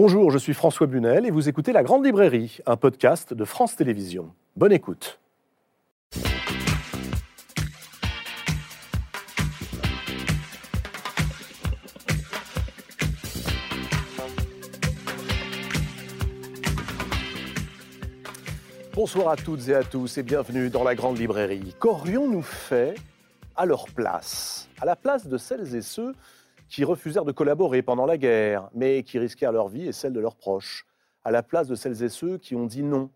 Bonjour, je suis François Bunel et vous écoutez La Grande Librairie, un podcast de France Télévisions. Bonne écoute. Bonsoir à toutes et à tous et bienvenue dans la Grande Librairie. Qu'aurions-nous fait à leur place? À la place de celles et ceux qui refusèrent de collaborer pendant la guerre, mais qui risquèrent leur vie et celle de leurs proches, à la place de celles et ceux qui ont dit non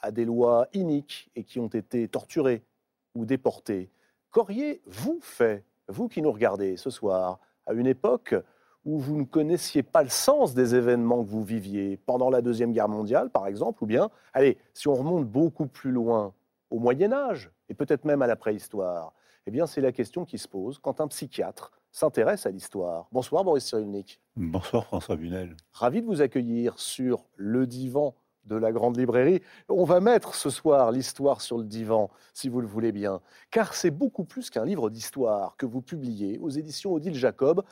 à des lois iniques et qui ont été torturés ou déportés. Qu'auriez-vous fait, vous qui nous regardez ce soir, à une époque où vous ne connaissiez pas le sens des événements que vous viviez, pendant la Deuxième Guerre mondiale par exemple, ou bien, allez, si on remonte beaucoup plus loin, au Moyen Âge, et peut-être même à la préhistoire, eh bien c'est la question qui se pose quand un psychiatre s'intéresse à l'histoire. Bonsoir Boris Cyrulnik. Bonsoir François Bunel. Ravi de vous accueillir sur le divan de la Grande Librairie. On va mettre ce soir l'histoire sur le divan, si vous le voulez bien, car c'est beaucoup plus qu'un livre d'histoire que vous publiez aux éditions Odile Jacob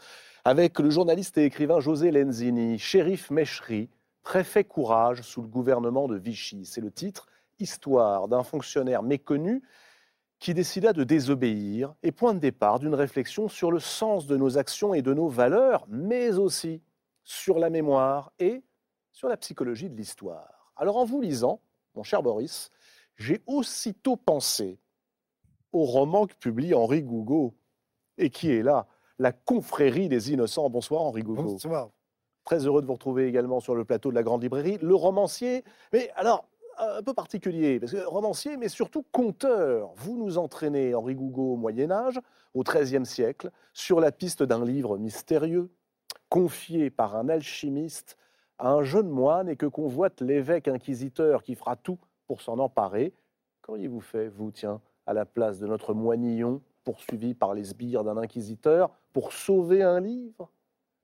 avec le journaliste et écrivain José Lenzini, shérif Mechery, préfet courage sous le gouvernement de Vichy. C'est le titre Histoire d'un fonctionnaire méconnu qui décida de désobéir et point de départ d'une réflexion sur le sens de nos actions et de nos valeurs, mais aussi sur la mémoire et sur la psychologie de l'histoire. Alors en vous lisant, mon cher Boris, j'ai aussitôt pensé au roman que publie Henri Gougaud et qui est là, la confrérie des innocents. Bonsoir Henri Gougaud. Bonsoir. Très heureux de vous retrouver également sur le plateau de la Grande Librairie. Le romancier, mais alors, un peu particulier, parce que romancier, mais surtout conteur. Vous nous entraînez, Henri Gougaud, au Moyen-Âge, au XIIIe siècle, sur la piste d'un livre mystérieux, confié par un alchimiste à un jeune moine et que convoite l'évêque inquisiteur qui fera tout pour s'en emparer. Qu'auriez-vous fait, vous, tiens, à la place de notre moinillon poursuivi par les sbires d'un inquisiteur pour sauver un livre?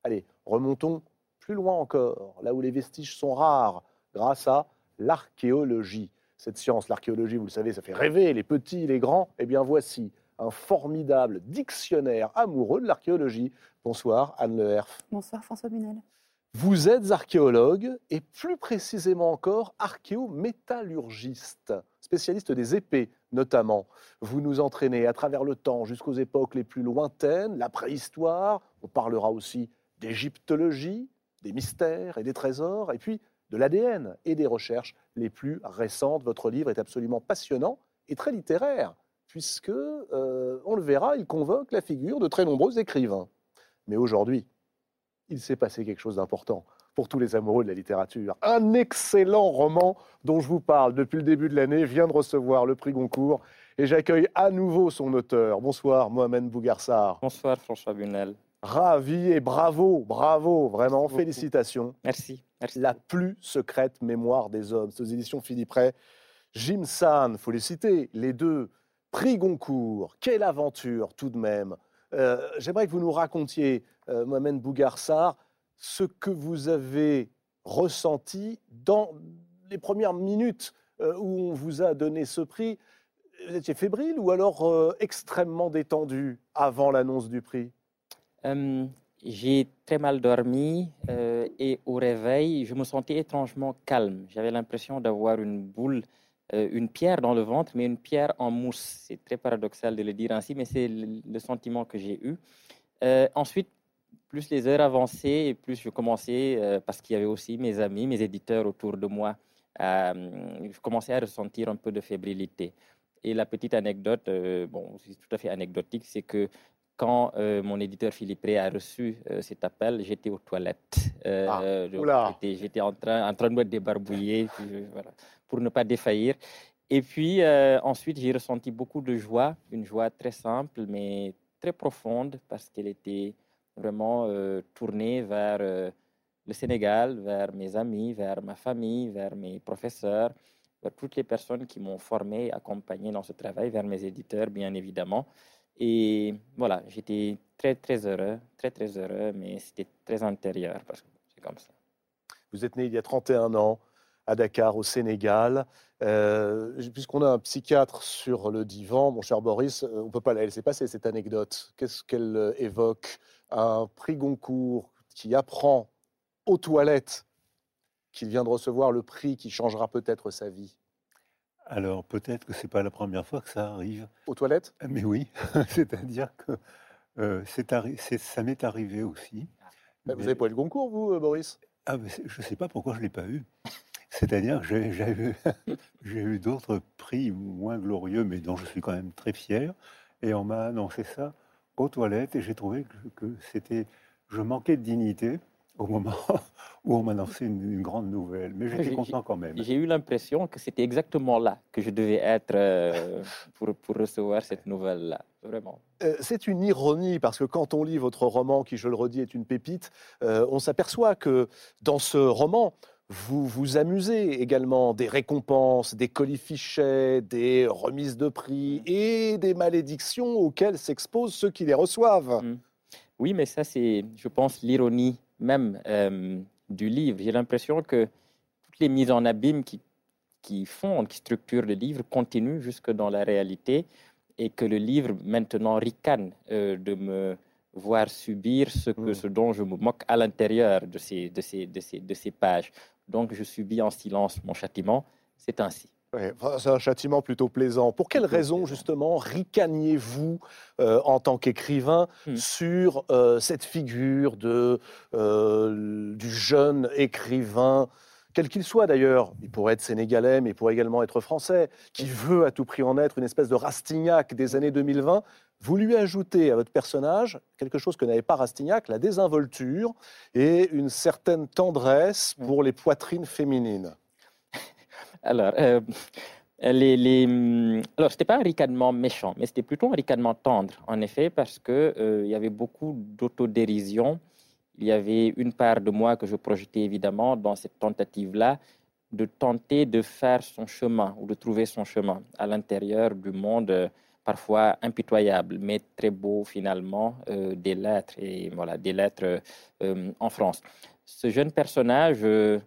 Allez, remontons plus loin encore, là où les vestiges sont rares, grâce à l'archéologie. Cette science, l'archéologie, vous le savez, ça fait rêver les petits, les grands. Eh bien, voici un formidable dictionnaire amoureux de l'archéologie. Bonsoir, Anne Leherf. Bonsoir, François Bunel. Vous êtes archéologue et plus précisément encore archéométallurgiste, spécialiste des épées notamment. Vous nous entraînez à travers le temps jusqu'aux époques les plus lointaines, la préhistoire, on parlera aussi d'égyptologie, des mystères et des trésors, et puis de l'ADN et des recherches les plus récentes. Votre livre est absolument passionnant et très littéraire, puisque, euh, on le verra, il convoque la figure de très nombreux écrivains. Mais aujourd'hui, il s'est passé quelque chose d'important pour tous les amoureux de la littérature. Un excellent roman dont je vous parle depuis le début de l'année vient de recevoir le prix Goncourt et j'accueille à nouveau son auteur. Bonsoir Mohamed Bougarsar. Bonsoir François Bunel. Ravi et bravo, bravo, vraiment, félicitations. Merci. La plus secrète mémoire des hommes. C'est aux éditions Philippe Ray. Jim San, faut les citer, les deux. Prix Goncourt, quelle aventure tout de même. Euh, J'aimerais que vous nous racontiez, euh, Mohamed Bougarsar, ce que vous avez ressenti dans les premières minutes euh, où on vous a donné ce prix. Vous étiez fébrile ou alors euh, extrêmement détendu avant l'annonce du prix? Euh, J'ai très mal dormi euh, et au réveil, je me sentais étrangement calme. J'avais l'impression d'avoir une boule, euh, une pierre dans le ventre, mais une pierre en mousse. C'est très paradoxal de le dire ainsi, mais c'est le, sentiment que j'ai eu. Euh, ensuite, plus les heures avançaient et plus je commençais, parce qu'il y avait aussi mes amis, mes éditeurs autour de moi, je commençais à ressentir un peu de fébrilité. Et la petite anecdote, bon, c'est tout à fait anecdotique, c'est que quand euh, mon éditeur Philippe Ray a reçu euh, cet appel, j'étais aux toilettes. Euh, Ah, j'étais- en train, en train de me débarbouiller puis je- voilà, pour ne pas défaillir. Et puis ensuite, j'ai ressenti beaucoup de joie, une joie très simple mais très profonde parce qu'elle était vraiment tournée vers le Sénégal, vers mes amis, vers ma famille, vers mes professeurs, vers toutes les personnes qui m'ont formé et accompagné dans ce travail, vers mes éditeurs, bien évidemment. Et voilà, j'étais très, très heureux, très, très heureux, mais c'était très intérieur parce que c'est comme ça. Vous êtes né il y a 31 ans à Dakar, au Sénégal. Euh, Puisqu'on a un psychiatre sur le divan, mon cher Boris, euh, on peut pas la laisser passer cette anecdote. Qu'est-ce qu'elle euh, évoque? Un prix Goncourt qui apprend aux toilettes qu'il vient de recevoir le prix qui changera peut-être sa vie Alors peut-être que ce n'est pas la première fois que ça arrive. Aux toilettes? Mais oui, c'est-à-dire que euh, ça m'est arrivé aussi. Vous n'avez pas eu le concours, vous, Boris? Ah, Je ne sais pas pourquoi je ne l'ai pas eu. C'est-à-dire que j'ai eu, eu d'autres prix moins glorieux, mais dont je suis quand même très fier. Et on m'a annoncé ça aux toilettes et j'ai trouvé que, c'était, je manquais de dignité au moment où on m'a annoncé une, grande nouvelle. Mais j'étais content quand même. J'ai eu l'impression que c'était exactement là que je devais être euh, pour, pour, recevoir cette nouvelle-là. Vraiment. Euh, c'est une ironie parce que quand on lit votre roman, qui je le redis est une pépite, euh, on s'aperçoit que dans ce roman, vous vous amusez également des récompenses, des colifichets, des remises de prix mmh. et des malédictions auxquelles s'exposent ceux qui les reçoivent. Mmh. Oui, mais ça, c'est, je pense, l'ironie même euh, du livre. J'ai l'impression que toutes les mises en abîme qui, qui font, qui structurent le livre, continuent jusque dans la réalité et que le livre maintenant ricane euh, de me voir subir ce, que, mmh. ce dont je me moque à l'intérieur de ces, de, ces, de, ces, de ces pages. Donc je subis en silence mon châtiment. C'est ainsi. C'est un châtiment plutôt plaisant. Pour quelles raisons, justement, ricaniez-vous euh, en tant qu'écrivain hmm. sur euh, cette figure de, euh, du jeune écrivain, quel qu'il soit d'ailleurs, il pourrait être sénégalais, mais il pourrait également être français, qui veut à tout prix en être une espèce de Rastignac des années 2020 vous lui ajoutez à votre personnage quelque chose que n'avait pas Rastignac, la désinvolture et une certaine tendresse mm. pour les poitrines féminines. Alors, euh, les. Mm, alors pas un ricanement méchant, mais c'était plutôt un ricanement tendre, en effet, parce qu'il euh, y avait beaucoup d'autodérision. Il y avait une part de moi que je projetais évidemment dans cette tentative-là de tenter de faire son chemin ou de trouver son chemin à l'intérieur du monde. Euh, parfois impitoyable, mais très beau finalement, euh, des lettres, et voilà, des lettres euh, en France. Ce jeune personnage, euh,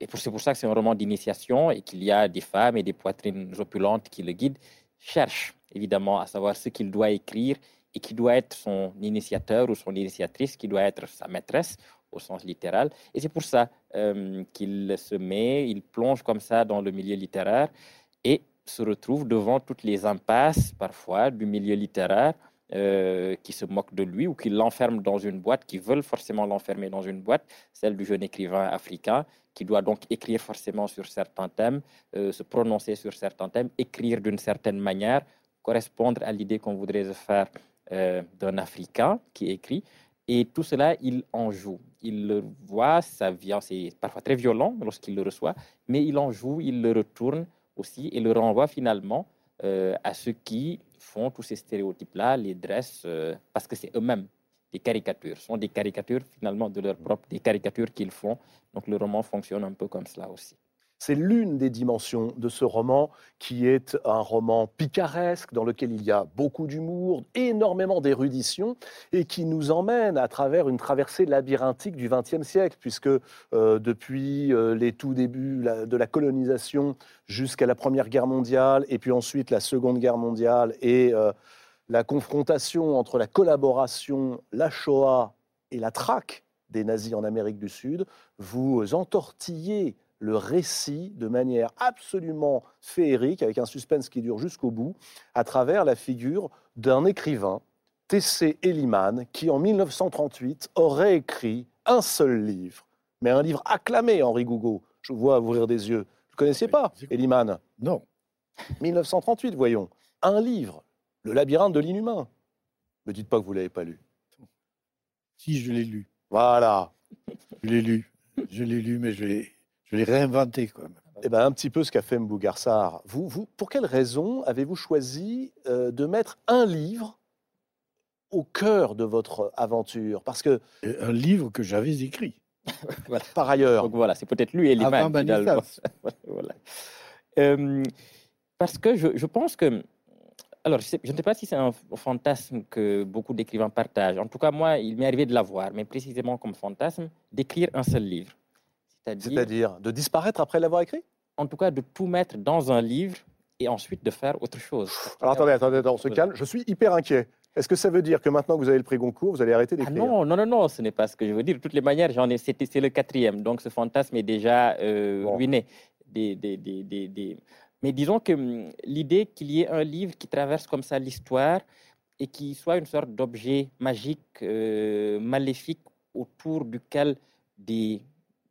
et c'est pour ça que c'est un roman d'initiation et qu'il y a des femmes et des poitrines opulentes qui le guident, cherche évidemment à savoir ce qu'il doit écrire et qui doit être son initiateur ou son initiatrice, qui doit être sa maîtresse au sens littéral. Et c'est pour ça qu'il se met, il plonge comme ça dans le milieu littéraire et se retrouve devant toutes les impasses, parfois, du milieu littéraire, euh, qui se moquent de lui ou qui l'enferment dans une boîte, qui veulent forcément l'enfermer dans une boîte, celle du jeune écrivain africain, qui doit donc écrire forcément sur certains thèmes, euh, se prononcer sur certains thèmes, écrire d'une certaine manière, correspondre à l'idée qu'on voudrait se faire euh, d'un Africain qui écrit. Et tout cela, il en joue. Il le voit, ça vient, c'est parfois très violent lorsqu'il le reçoit, mais il en joue, il le retourne aussi et le renvoie finalement à ceux qui font tous ces stéréotypes-là, les dressent euh, parce que c'est eux-mêmes des caricatures, sont des caricatures finalement de leur propre, des caricatures qu'ils font. Donc le roman fonctionne un peu comme cela aussi. C'est l'une des dimensions de ce roman qui est un roman picaresque dans lequel il y a beaucoup d'humour, énormément d'érudition et qui nous emmène à travers une traversée labyrinthique du XXe siècle, puisque euh, depuis euh, les tout débuts de la colonisation jusqu'à la Première Guerre mondiale et puis ensuite la Seconde Guerre mondiale et euh, la confrontation entre la collaboration, la Shoah et la traque des nazis en Amérique du Sud, vous entortillez le récit de manière absolument féerique, avec un suspense qui dure jusqu'au bout, à travers la figure d'un écrivain, T.C. Eliman, qui en 1938 aurait écrit un seul livre, mais un livre acclamé, Henri Gougaud. Je vous vois ouvrir des yeux. Vous ne connaissiez pas Eliman? Non. 1938, voyons. Un livre, Le labyrinthe de l'inhumain. Ne me dites pas que vous ne l'avez pas lu. Si, je l'ai lu. Voilà. Je l'ai lu. Je l'ai lu, mais je l'ai je l'ai réinventé quand même. Eh ben, un petit peu ce qu'a fait Mbougarsar. Vous, vous, pour quelle raison avez-vous choisi euh, de mettre un livre au cœur de votre aventure? Parce que un livre que j'avais écrit. Par ailleurs. Donc voilà, c'est peut-être lui et Avant voilà. Euh, parce que je, je, pense que alors, je, ne sais pas si c'est un fantasme que beaucoup d'écrivains partagent. En tout cas, moi, il m'est arrivé de l'avoir, mais précisément comme fantasme, d'écrire un seul livre. C'est-à-dire de disparaître après l'avoir écrit? En tout cas, de tout mettre dans un livre et ensuite de faire autre chose. Alors attendez, attendez, on se calme. Je suis hyper inquiet. Est-ce que ça veut dire que maintenant que vous avez le prix Goncourt, vous allez arrêter Ah d'écrire? non, non, non, non, ce n'est pas ce que je veux dire. De toutes les manières, j'en ai, c'était, c'est le quatrième, donc ce fantasme est déjà euh, Bon. ruiné. Des, des, des, des, des- Mais disons que hum, l'idée qu'il y ait un livre qui traverse comme ça l'histoire et qui soit une sorte d'objet magique, euh, maléfique, autour duquel des,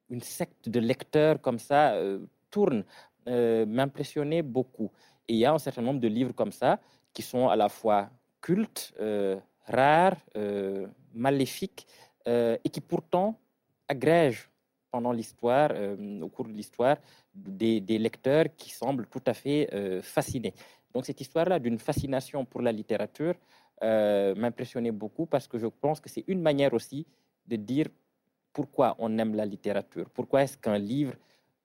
une secte de lecteurs comme ça euh, tourne, euh, m'impressionnait beaucoup. Et il y a un certain nombre de livres comme ça qui sont à la fois cultes, euh, rares, maléfiques, et qui pourtant agrègent pendant l'histoire, au cours de l'histoire, des, des lecteurs qui semblent tout à fait fascinés. Donc cette histoire-là d'une fascination pour la littérature m'impressionnait beaucoup parce que je pense que c'est une manière aussi de dire pourquoi on aime la littérature, pourquoi est-ce qu'un livre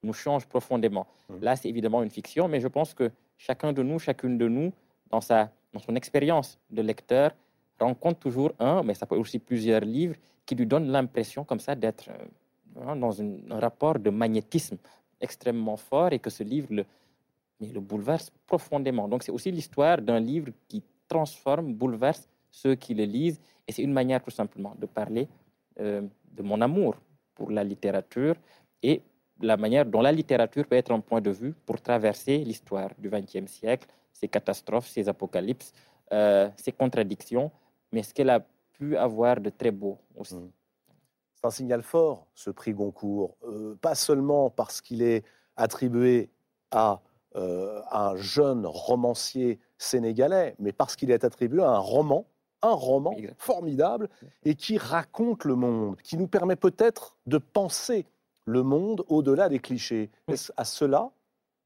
nous change profondément. Mhm. Là, c'est évidemment une fiction, mais je pense que chacun de nous, chacune de nous, dans, sa, dans son expérience de lecteur, rencontre toujours un, mais ça peut être aussi plusieurs livres, qui lui donnent l'impression comme ça d'être euh, dans une- un rapport de magnétisme extrêmement fort et que ce livre le, mais le bouleverse profondément. Donc c'est aussi l'histoire d'un livre qui transforme, bouleverse ceux qui le lisent. Et c'est une manière tout simplement de parler euh, de mon amour pour la littérature et la manière dont la littérature peut être un point de vue pour traverser l'histoire du XXe siècle, ses catastrophes, ses apocalypses, euh, ses contradictions, mais ce qu'elle a pu avoir de très beau aussi. Mm. C'est un signal fort, ce prix Goncourt, Euh, pas seulement parce qu'il est attribué à euh, un jeune romancier sénégalais, mais parce qu'il est attribué à un roman, un roman formidable et qui raconte le monde, qui nous permet peut-être de penser le monde au-delà des clichés. Est-ce à cela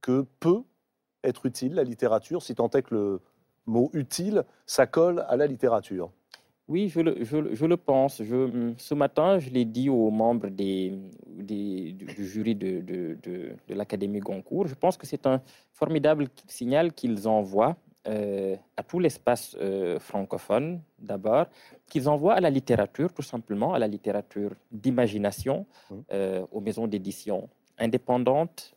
que peut être utile la littérature, si tant est que le mot utile, ça colle à la littérature? Oui, je le, je, le- je le pense. Je, ce matin, je l'ai dit aux membres des, des- du, du jury de, de, de- de l'Académie Goncourt. Je pense que c'est un formidable signal qu'ils envoient euh, à tout l'espace euh, francophone, d'abord, qu'ils envoient à la littérature, tout simplement, à la littérature d'imagination, Mhm. euh, aux maisons d'édition indépendantes,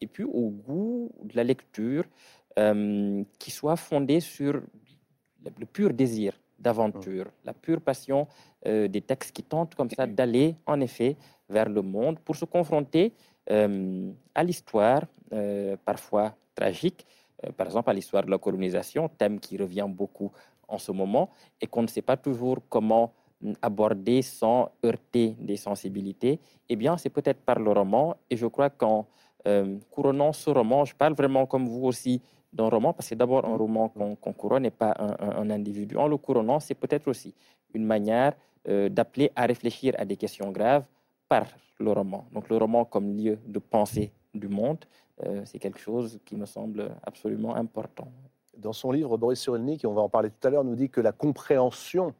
et puis au goût de la lecture qui soit fondée sur le, pur désir d'aventure, la pure passion des textes qui tentent comme ça d'aller en effet vers le monde pour se confronter à l'histoire, parfois tragique, par exemple à l'histoire de la colonisation, thème qui revient beaucoup en ce moment et qu'on ne sait pas toujours comment mm, aborder sans heurter des sensibilités, eh bien c'est peut-être par le roman et je crois qu'en euh, couronnant ce roman, je parle vraiment comme vous aussi d'un roman, parce que c'est d'abord un roman qu'on couronne et pas un, individu. En le couronnant, c'est peut-être aussi une manière euh, d'appeler à réfléchir à des questions graves par le roman. Donc le roman comme lieu de pensée du monde, euh, c'est quelque chose qui me semble absolument important. Dans son livre, Boris Cyrulnik, et on va en parler tout à l'heure, nous dit que la compréhension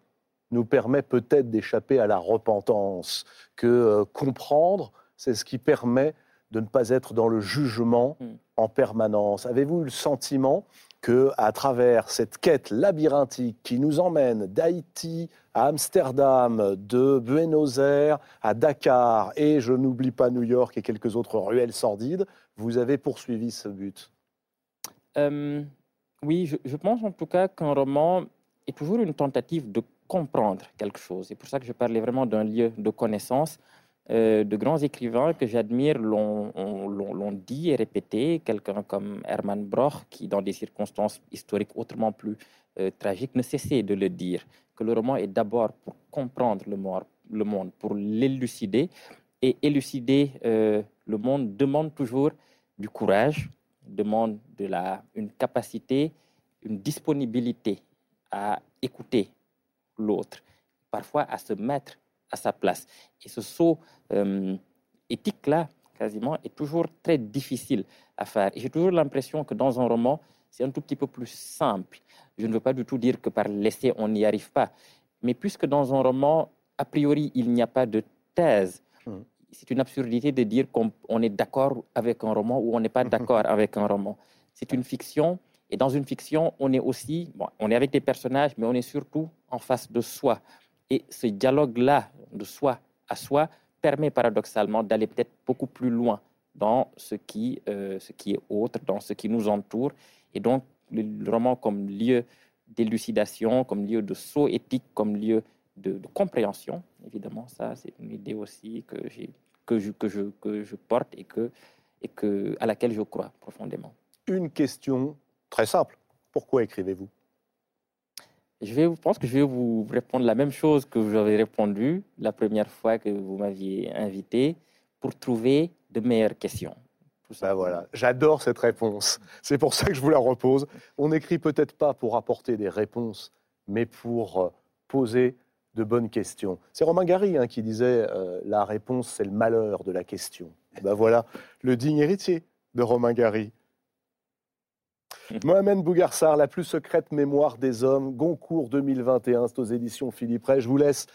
nous permet peut-être d'échapper à la repentance, que euh, comprendre, c'est ce qui permet de ne pas être dans le jugement Mm. en permanence. Avez-vous eu le sentiment que, à travers cette quête labyrinthique qui nous emmène d'Haïti à Amsterdam, de Buenos Aires à Dakar, et je n'oublie pas New York et quelques autres ruelles sordides, vous avez poursuivi ce but Euh, oui, je, pense en tout cas qu'un roman est toujours une tentative de comprendre quelque chose. C'est pour ça que je parlais vraiment d'un lieu de connaissance. Euh, de grands écrivains que j'admire l'ont ont- l'ont- l'ont dit et répété. Quelqu'un comme Hermann Broch, qui, dans des circonstances historiques autrement plus euh, tragiques, ne cessait de le dire, que le roman est d'abord pour comprendre le, monde, pour l'élucider. Et élucider le monde demande toujours du courage, demande de une capacité, une disponibilité à écouter l'autre, parfois à se mettre à sa place. Et ce saut euh, éthique-là, quasiment, est toujours très difficile à faire. J'ai toujours l'impression que dans un roman, c'est un tout petit peu plus simple. Je ne veux pas du tout dire que par l'essai, on n'y arrive pas. Mais puisque dans un roman, a priori, il n'y a pas de thèse, Mhm. C'est une absurdité de dire qu'on on est d'accord avec un roman ou on n'est pas d'accord avec un roman. C'est une fiction. Et dans une fiction, on est aussi, bon, on est avec des personnages, mais on est surtout en face de soi. Et ce dialogue-là, de soi à soi, permet paradoxalement d'aller peut-être beaucoup plus loin dans ce qui, euh, ce qui est autre, dans ce qui nous entoure. Et donc, le, le roman comme lieu d'élucidation, comme lieu de saut éthique, comme lieu de, compréhension. Évidemment, ça, c'est une idée aussi que, que, je, que, je, que je porte et, que, et que, à laquelle je crois profondément. Une question très simple. Pourquoi écrivez-vous? Je, vais, pense que je vais vous répondre la même chose que vous avez répondu la première fois que vous m'aviez invité pour trouver de meilleures questions. Ben voilà, j'adore cette réponse. C'est pour ça que je vous la repose. On n'écrit peut-être pas pour apporter des réponses, mais pour euh, poser de bonnes questions. C'est Romain Gary hein, qui disait euh, la réponse, c'est le malheur de la question. Ben voilà, le digne héritier de Romain Gary. Mohamed Bougarsar, La plus secrète mémoire des hommes, Goncourt 2021, c'est aux éditions Philippe Ray. Je vous laisse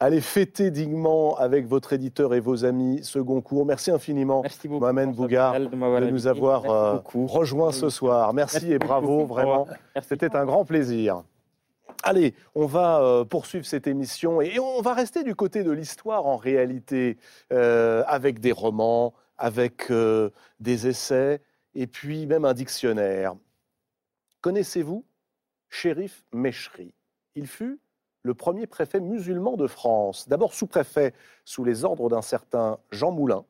aller fêter dignement avec votre éditeur et vos amis ce Goncourt. Merci infiniment, Mohamed Bougar, de, nous avoir euh, rejoints ce soir. Merci, et bravo, vraiment. C'était un grand plaisir. Allez, on va euh, poursuivre cette émission et on va rester du côté de l'histoire en réalité, euh, avec des romans, avec des essais et puis même un dictionnaire. Connaissez-vous Shérif Meshri? Il fut le premier préfet musulman de France, d'abord sous-préfet sous les ordres d'un certain Jean Moulin,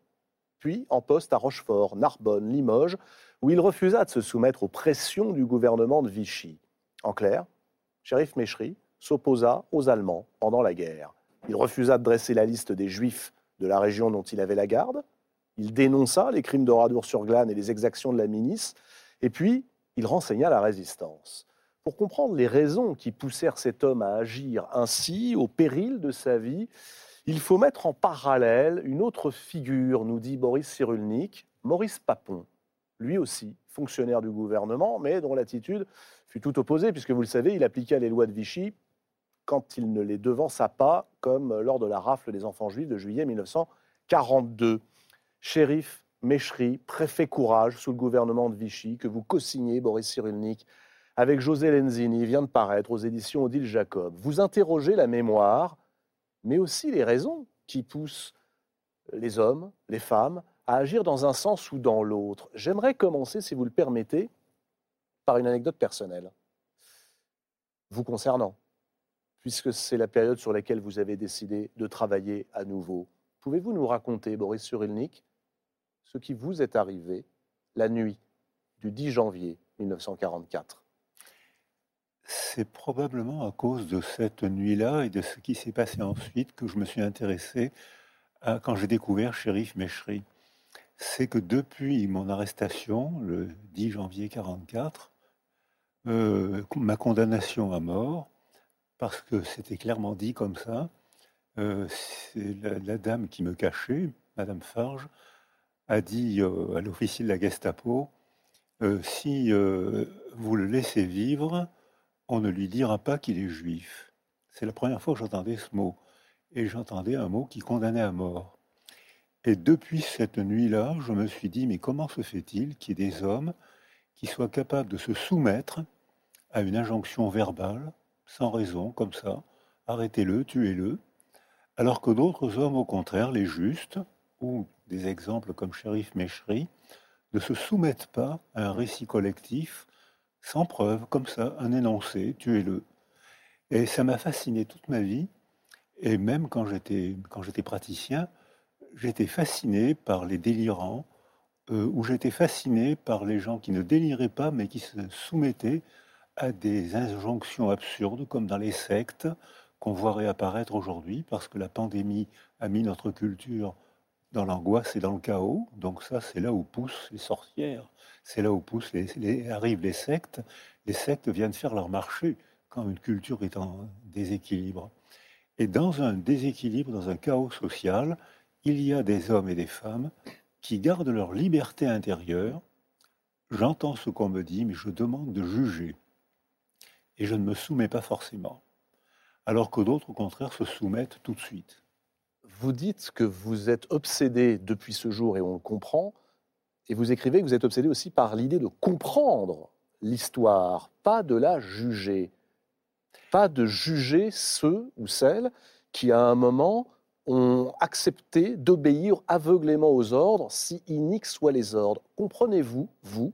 puis en poste à Rochefort, Narbonne, Limoges, où il refusa de se soumettre aux pressions du gouvernement de Vichy. En clair, Shérif Meshri s'opposa aux Allemands pendant la guerre. Il refusa de dresser la liste des Juifs de la région dont il avait la garde. Il dénonça les crimes d'Oradour-sur-Glane et les exactions de la milice. Et puis, il renseigna la résistance. Pour comprendre les raisons qui poussèrent cet homme à agir ainsi, au péril de sa vie, il faut mettre en parallèle une autre figure, nous dit Boris Cyrulnik, Maurice Papon, lui aussi fonctionnaire du gouvernement, mais dont l'attitude fut tout opposée, puisque vous le savez, il appliqua les lois de Vichy quand il ne les devança pas, comme lors de la rafle des enfants juifs de juillet 1942. Shérif Méchery, préfet Courage sous le gouvernement de Vichy, que vous co-signez, Boris Cyrulnik, avec José Lenzini, vient de paraître aux éditions Odile Jacob. Vous interrogez la mémoire, mais aussi les raisons qui poussent les hommes, les femmes, à agir dans un sens ou dans l'autre. J'aimerais commencer, si vous le permettez, par une anecdote personnelle, vous concernant, puisque c'est la période sur laquelle vous avez décidé de travailler à nouveau. Pouvez-vous nous raconter, Boris Surilnik, ce qui vous est arrivé la nuit du 10 janvier 1944 c'est probablement à cause de cette nuit-là et de ce qui s'est passé ensuite que je me suis intéressé quand j'ai découvert Shérif Meshri. C'est que depuis mon arrestation, le 10 janvier 1944, euh, ma condamnation à mort, parce que c'était clairement dit comme ça, euh, la, dame qui me cachait, Madame Farge, a dit euh, à l'officier de la Gestapo, si vous le laissez vivre, on ne lui dira pas qu'il est juif. C'est la première fois que j'entendais ce mot. Et j'entendais un mot qui condamnait à mort. Et depuis cette nuit-là, je me suis dit, mais comment se fait-il qu'il y ait des hommes qui soient capables de se soumettre à une injonction verbale, sans raison, comme ça, arrêtez-le, tuez-le, alors que d'autres hommes, au contraire, les justes, ou des exemples comme Shérif Meshri, ne se soumettent pas à un récit collectif sans preuve, comme ça, un énoncé, tuez-le. Et ça m'a fasciné toute ma vie. Et même quand j'étais, quand j'étais praticien, j'étais fasciné par les délirants, euh, ou j'étais fasciné par les gens qui ne déliraient pas, mais qui se soumettaient à des injonctions absurdes, comme dans les sectes qu'on voit réapparaître aujourd'hui, parce que la pandémie a mis notre culture dans l'angoisse et dans le chaos. Donc ça, c'est là où poussent les sorcières c'est là où poussent arrivent les sectes. Les sectes viennent faire leur marché quand une culture est en déséquilibre. Et dans un déséquilibre, dans un chaos social, il y a des hommes et des femmes qui gardent leur liberté intérieure. J'entends ce qu'on me dit, mais je demande de juger. Et je ne me soumets pas forcément. Alors que d'autres, au contraire, se soumettent tout de suite. Vous dites que vous êtes obsédé depuis ce jour, et on le comprend, et vous écrivez que vous êtes obsédé aussi par l'idée de comprendre l'histoire, pas de la juger. Pas de juger ceux ou celles qui, à un moment, ont accepté d'obéir aveuglément aux ordres, si iniques soient les ordres. Comprenez-vous, vous,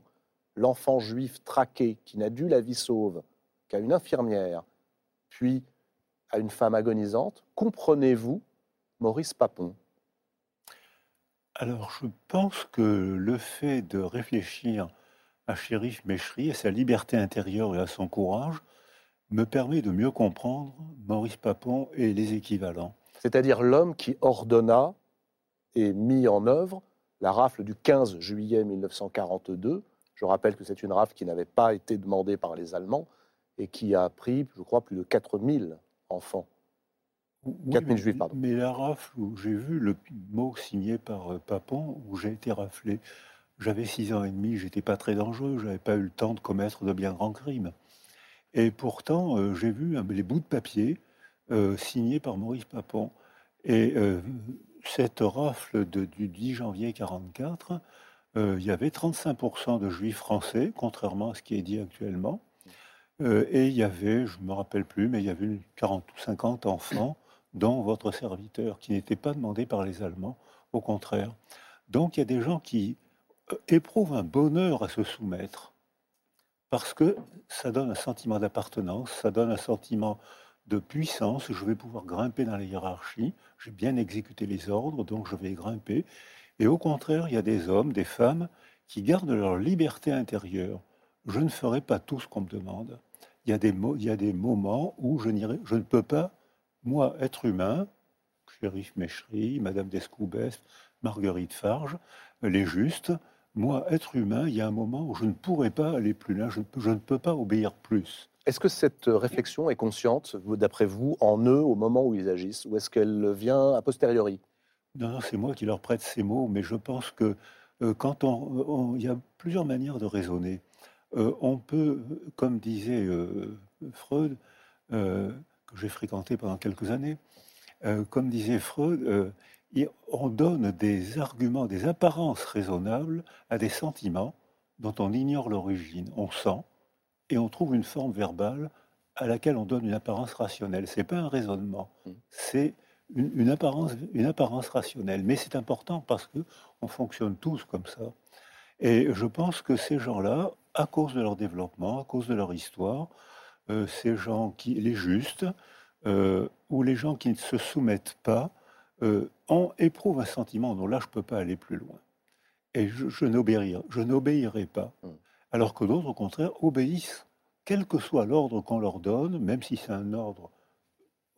l'enfant juif traqué qui n'a dû la vie sauve qu'à une infirmière, puis à une femme agonisante, comprenez-vous Maurice Papon? Alors, je pense que le fait de réfléchir à Shérif Méchery, à sa liberté intérieure et à son courage, me permet de mieux comprendre Maurice Papon et les équivalents. C'est-à-dire l'homme qui ordonna et mit en œuvre la rafle du 15 juillet 1942. Je rappelle que c'est une rafle qui n'avait pas été demandée par les Allemands et qui a pris, je crois, plus de 4000 enfants. Oui, 4000 mais- juifs, pardon. Mais la rafle, où j'ai vu le mot signé par euh, Papon, où j'ai été raflé. J'avais six ans et demi, j'étais pas très dangereux, j'avais pas eu le temps de commettre de bien grands crimes. Et pourtant, euh, j'ai vu les bouts de papier euh, signés par Maurice Papon. Et euh, cette rafle du 10 janvier 44, euh, il y avait 35% de juifs français, contrairement à ce qui est dit actuellement. Et il y avait, je ne me rappelle plus, mais il y avait une 40 ou 50 enfants, dont votre serviteur, qui n'était pas demandé par les Allemands, au contraire. Donc il y a des gens qui éprouvent un bonheur à se soumettre, parce que ça donne un sentiment d'appartenance, ça donne un sentiment de puissance, je vais pouvoir grimper dans la hiérarchie, j'ai bien exécuté les ordres, donc je vais grimper. Et au contraire, il y a des hommes, des femmes, qui gardent leur liberté intérieure. Je ne ferai pas tout ce qu'on me demande. Il y a des, il y a des moments où je, je ne peux pas, moi, être humain, Shérif Méchery, Madame d'Escoubès, Marguerite Farge, les justes, moi, être humain, il y a un moment où je ne pourrai pas aller plus loin, je ne peux pas obéir plus. Est-ce que cette réflexion est consciente, d'après vous, en eux au moment où ils agissent Ou est-ce qu'elle vient a posteriori? Non, c'est moi qui leur prête ces mots, mais je pense que euh, quand on, il y a plusieurs manières de raisonner. Euh, on peut, comme disait euh, Freud, euh, que j'ai fréquenté pendant quelques années, euh, comme disait Freud, euh, on donne des arguments, des apparences raisonnables à des sentiments dont on ignore l'origine. On sent et on trouve une forme verbale à laquelle on donne une apparence rationnelle. C'est pas un raisonnement, Mm. c'est une, une apparence, une apparence rationnelle. Mais c'est important parce que on fonctionne tous comme ça. Et je pense que ces gens-là, à cause de leur développement, à cause de leur histoire, euh, ces gens qui, les justes, euh, ou les gens qui ne se soumettent pas, euh, en éprouvent un sentiment, non, là, je ne peux pas aller plus loin. Et je, je n'obéirai, je n'obéirai pas. Alors que d'autres, au contraire, obéissent, quel que soit l'ordre qu'on leur donne, même si c'est un ordre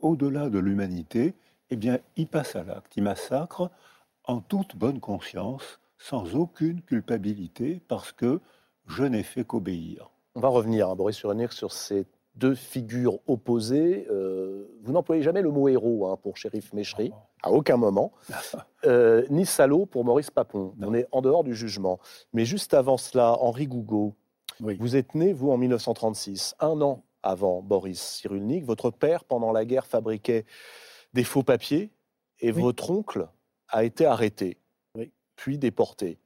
au-delà de l'humanité, eh bien, ils passent à l'acte, ils massacrent en toute bonne conscience, sans aucune culpabilité, parce que je n'ai fait qu'obéir. On va revenir, hein, Boris Cyrulnik, sur ces deux figures opposées. Euh, vous n'employez jamais le mot héros hein, pour Shérif Méchery, à aucun moment, Euh, ni salaud pour Maurice Papon. Non. On est en dehors du jugement. Mais juste avant cela, Henri Gougaud, Oui. vous êtes né, vous, en 1936, un an avant Boris Cyrulnik. Votre père, pendant la guerre, fabriquait des faux papiers et Oui. votre oncle a été arrêté, Oui. puis déporté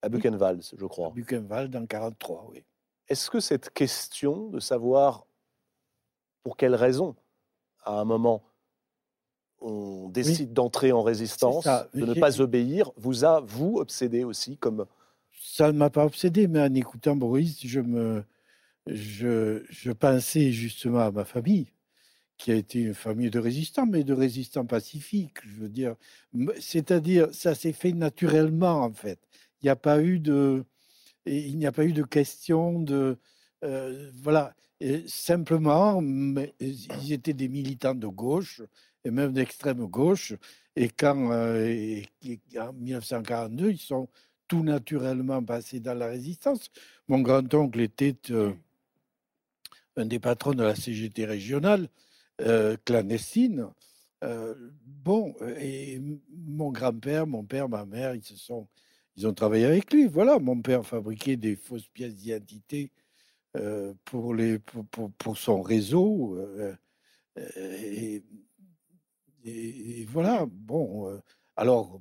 à Buchenwald, je crois. Buchenwald en 43, oui. Est-ce que cette question de savoir pour quelle raison, à un moment, on décide d'entrer en résistance, de ne pas obéir, vous a, vous, obsédé aussi comme... Ça ne m'a pas obsédé, mais en écoutant Boris, je, me, je, je pensais justement à ma famille, qui a été une famille de résistants, mais de résistants pacifiques, je veux dire. C'est-à-dire, ça s'est fait naturellement, en fait. Il n'y a pas eu de, il n'y a pas eu de question de, euh, voilà. Et simplement, mais ils étaient des militants de gauche et même d'extrême gauche. Et quand, euh, et- et en 1942, ils sont tout naturellement passés dans la résistance. Mon grand-oncle était euh, un des patrons de la CGT régionale, euh, clandestine. Bon, et mon grand-père, mon père, ma mère, ils se sont, ils ont travaillé avec lui. Voilà, mon père fabriquait des fausses pièces d'identité pour les, pour, pour- pour son réseau. et, et- et voilà. Bon, euh, alors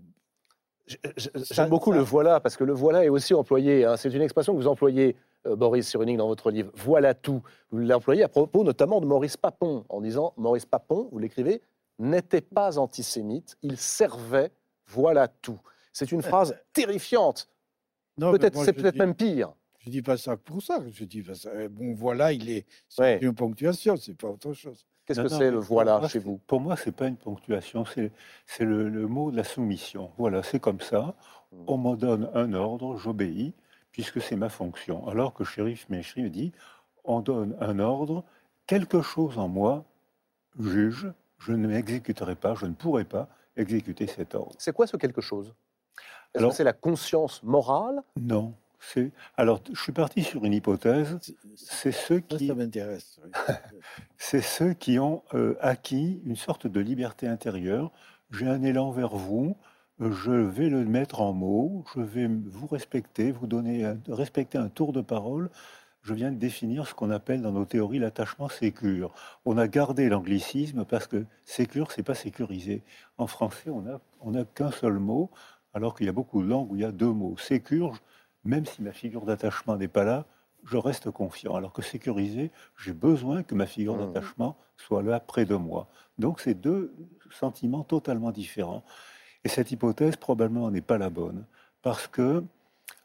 J'aime beaucoup ça- le voilà, parce que le voilà est aussi employé, hein, c'est une expression que vous employez, euh, Boris Cyrulnik, dans votre livre, voilà tout. Vous l'employez à propos notamment de Maurice Papon, en disant, Maurice Papon, vous l'écrivez, n'était pas antisémite, il servait, voilà tout. C'est une phrase terrifiante. Peut-être, c'est peut-être même pire. Je dis pas ça pour ça. Je dis pas ça. Eh, Bon, voilà, il est. C'est Ouais. une ponctuation, c'est pas autre chose. Qu'est-ce que c'est le voilà moi, chez vous? Pour moi, c'est pas une ponctuation, c'est le, le mot de la soumission. Voilà, c'est comme ça. Hmm. On me donne un ordre, j'obéis, puisque c'est ma fonction. Alors que shérif Méchri me dit, on donne un ordre, quelque chose en moi juge, je ne m'exécuterai pas, je ne pourrai pas exécuter cet ordre. C'est quoi ce quelque chose? Est-ce que c'est la conscience morale? Non. Alors je suis parti sur une hypothèse. C'est- ceux qui ça m'intéresse. oui. c'est ceux qui ont euh, acquis une sorte de liberté intérieure. J'ai un élan vers vous, je vais le mettre en mots, je vais vous respecter, vous donner, un- respecter un tour de parole. Je viens de définir ce qu'on appelle dans nos théories l'attachement sécure. On a gardé l'anglicisme parce que sécure, c'est pas sécurisé. En français, on a, on a qu'un seul mot, alors qu'il y a beaucoup de langues où il y a deux mots. Sécure, même si ma figure d'attachement n'est pas là, je reste confiant. Alors que sécurisé, j'ai besoin que ma figure Mhm. d'attachement soit là près de moi. Donc c'est deux sentiments totalement différents. Et cette hypothèse probablement n'est pas la bonne. Parce que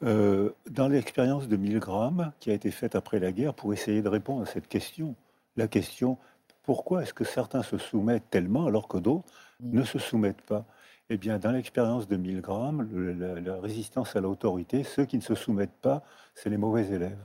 euh, dans l'expérience de Milgram, qui a été faite après la guerre pour essayer de répondre à cette question, la question pourquoi est-ce que certains se soumettent tellement alors que d'autres Mm. ne se soumettent pas? Eh bien, dans l'expérience de Milgram, le- la, la résistance à l'autorité, ceux qui ne se soumettent pas, c'est les mauvais élèves.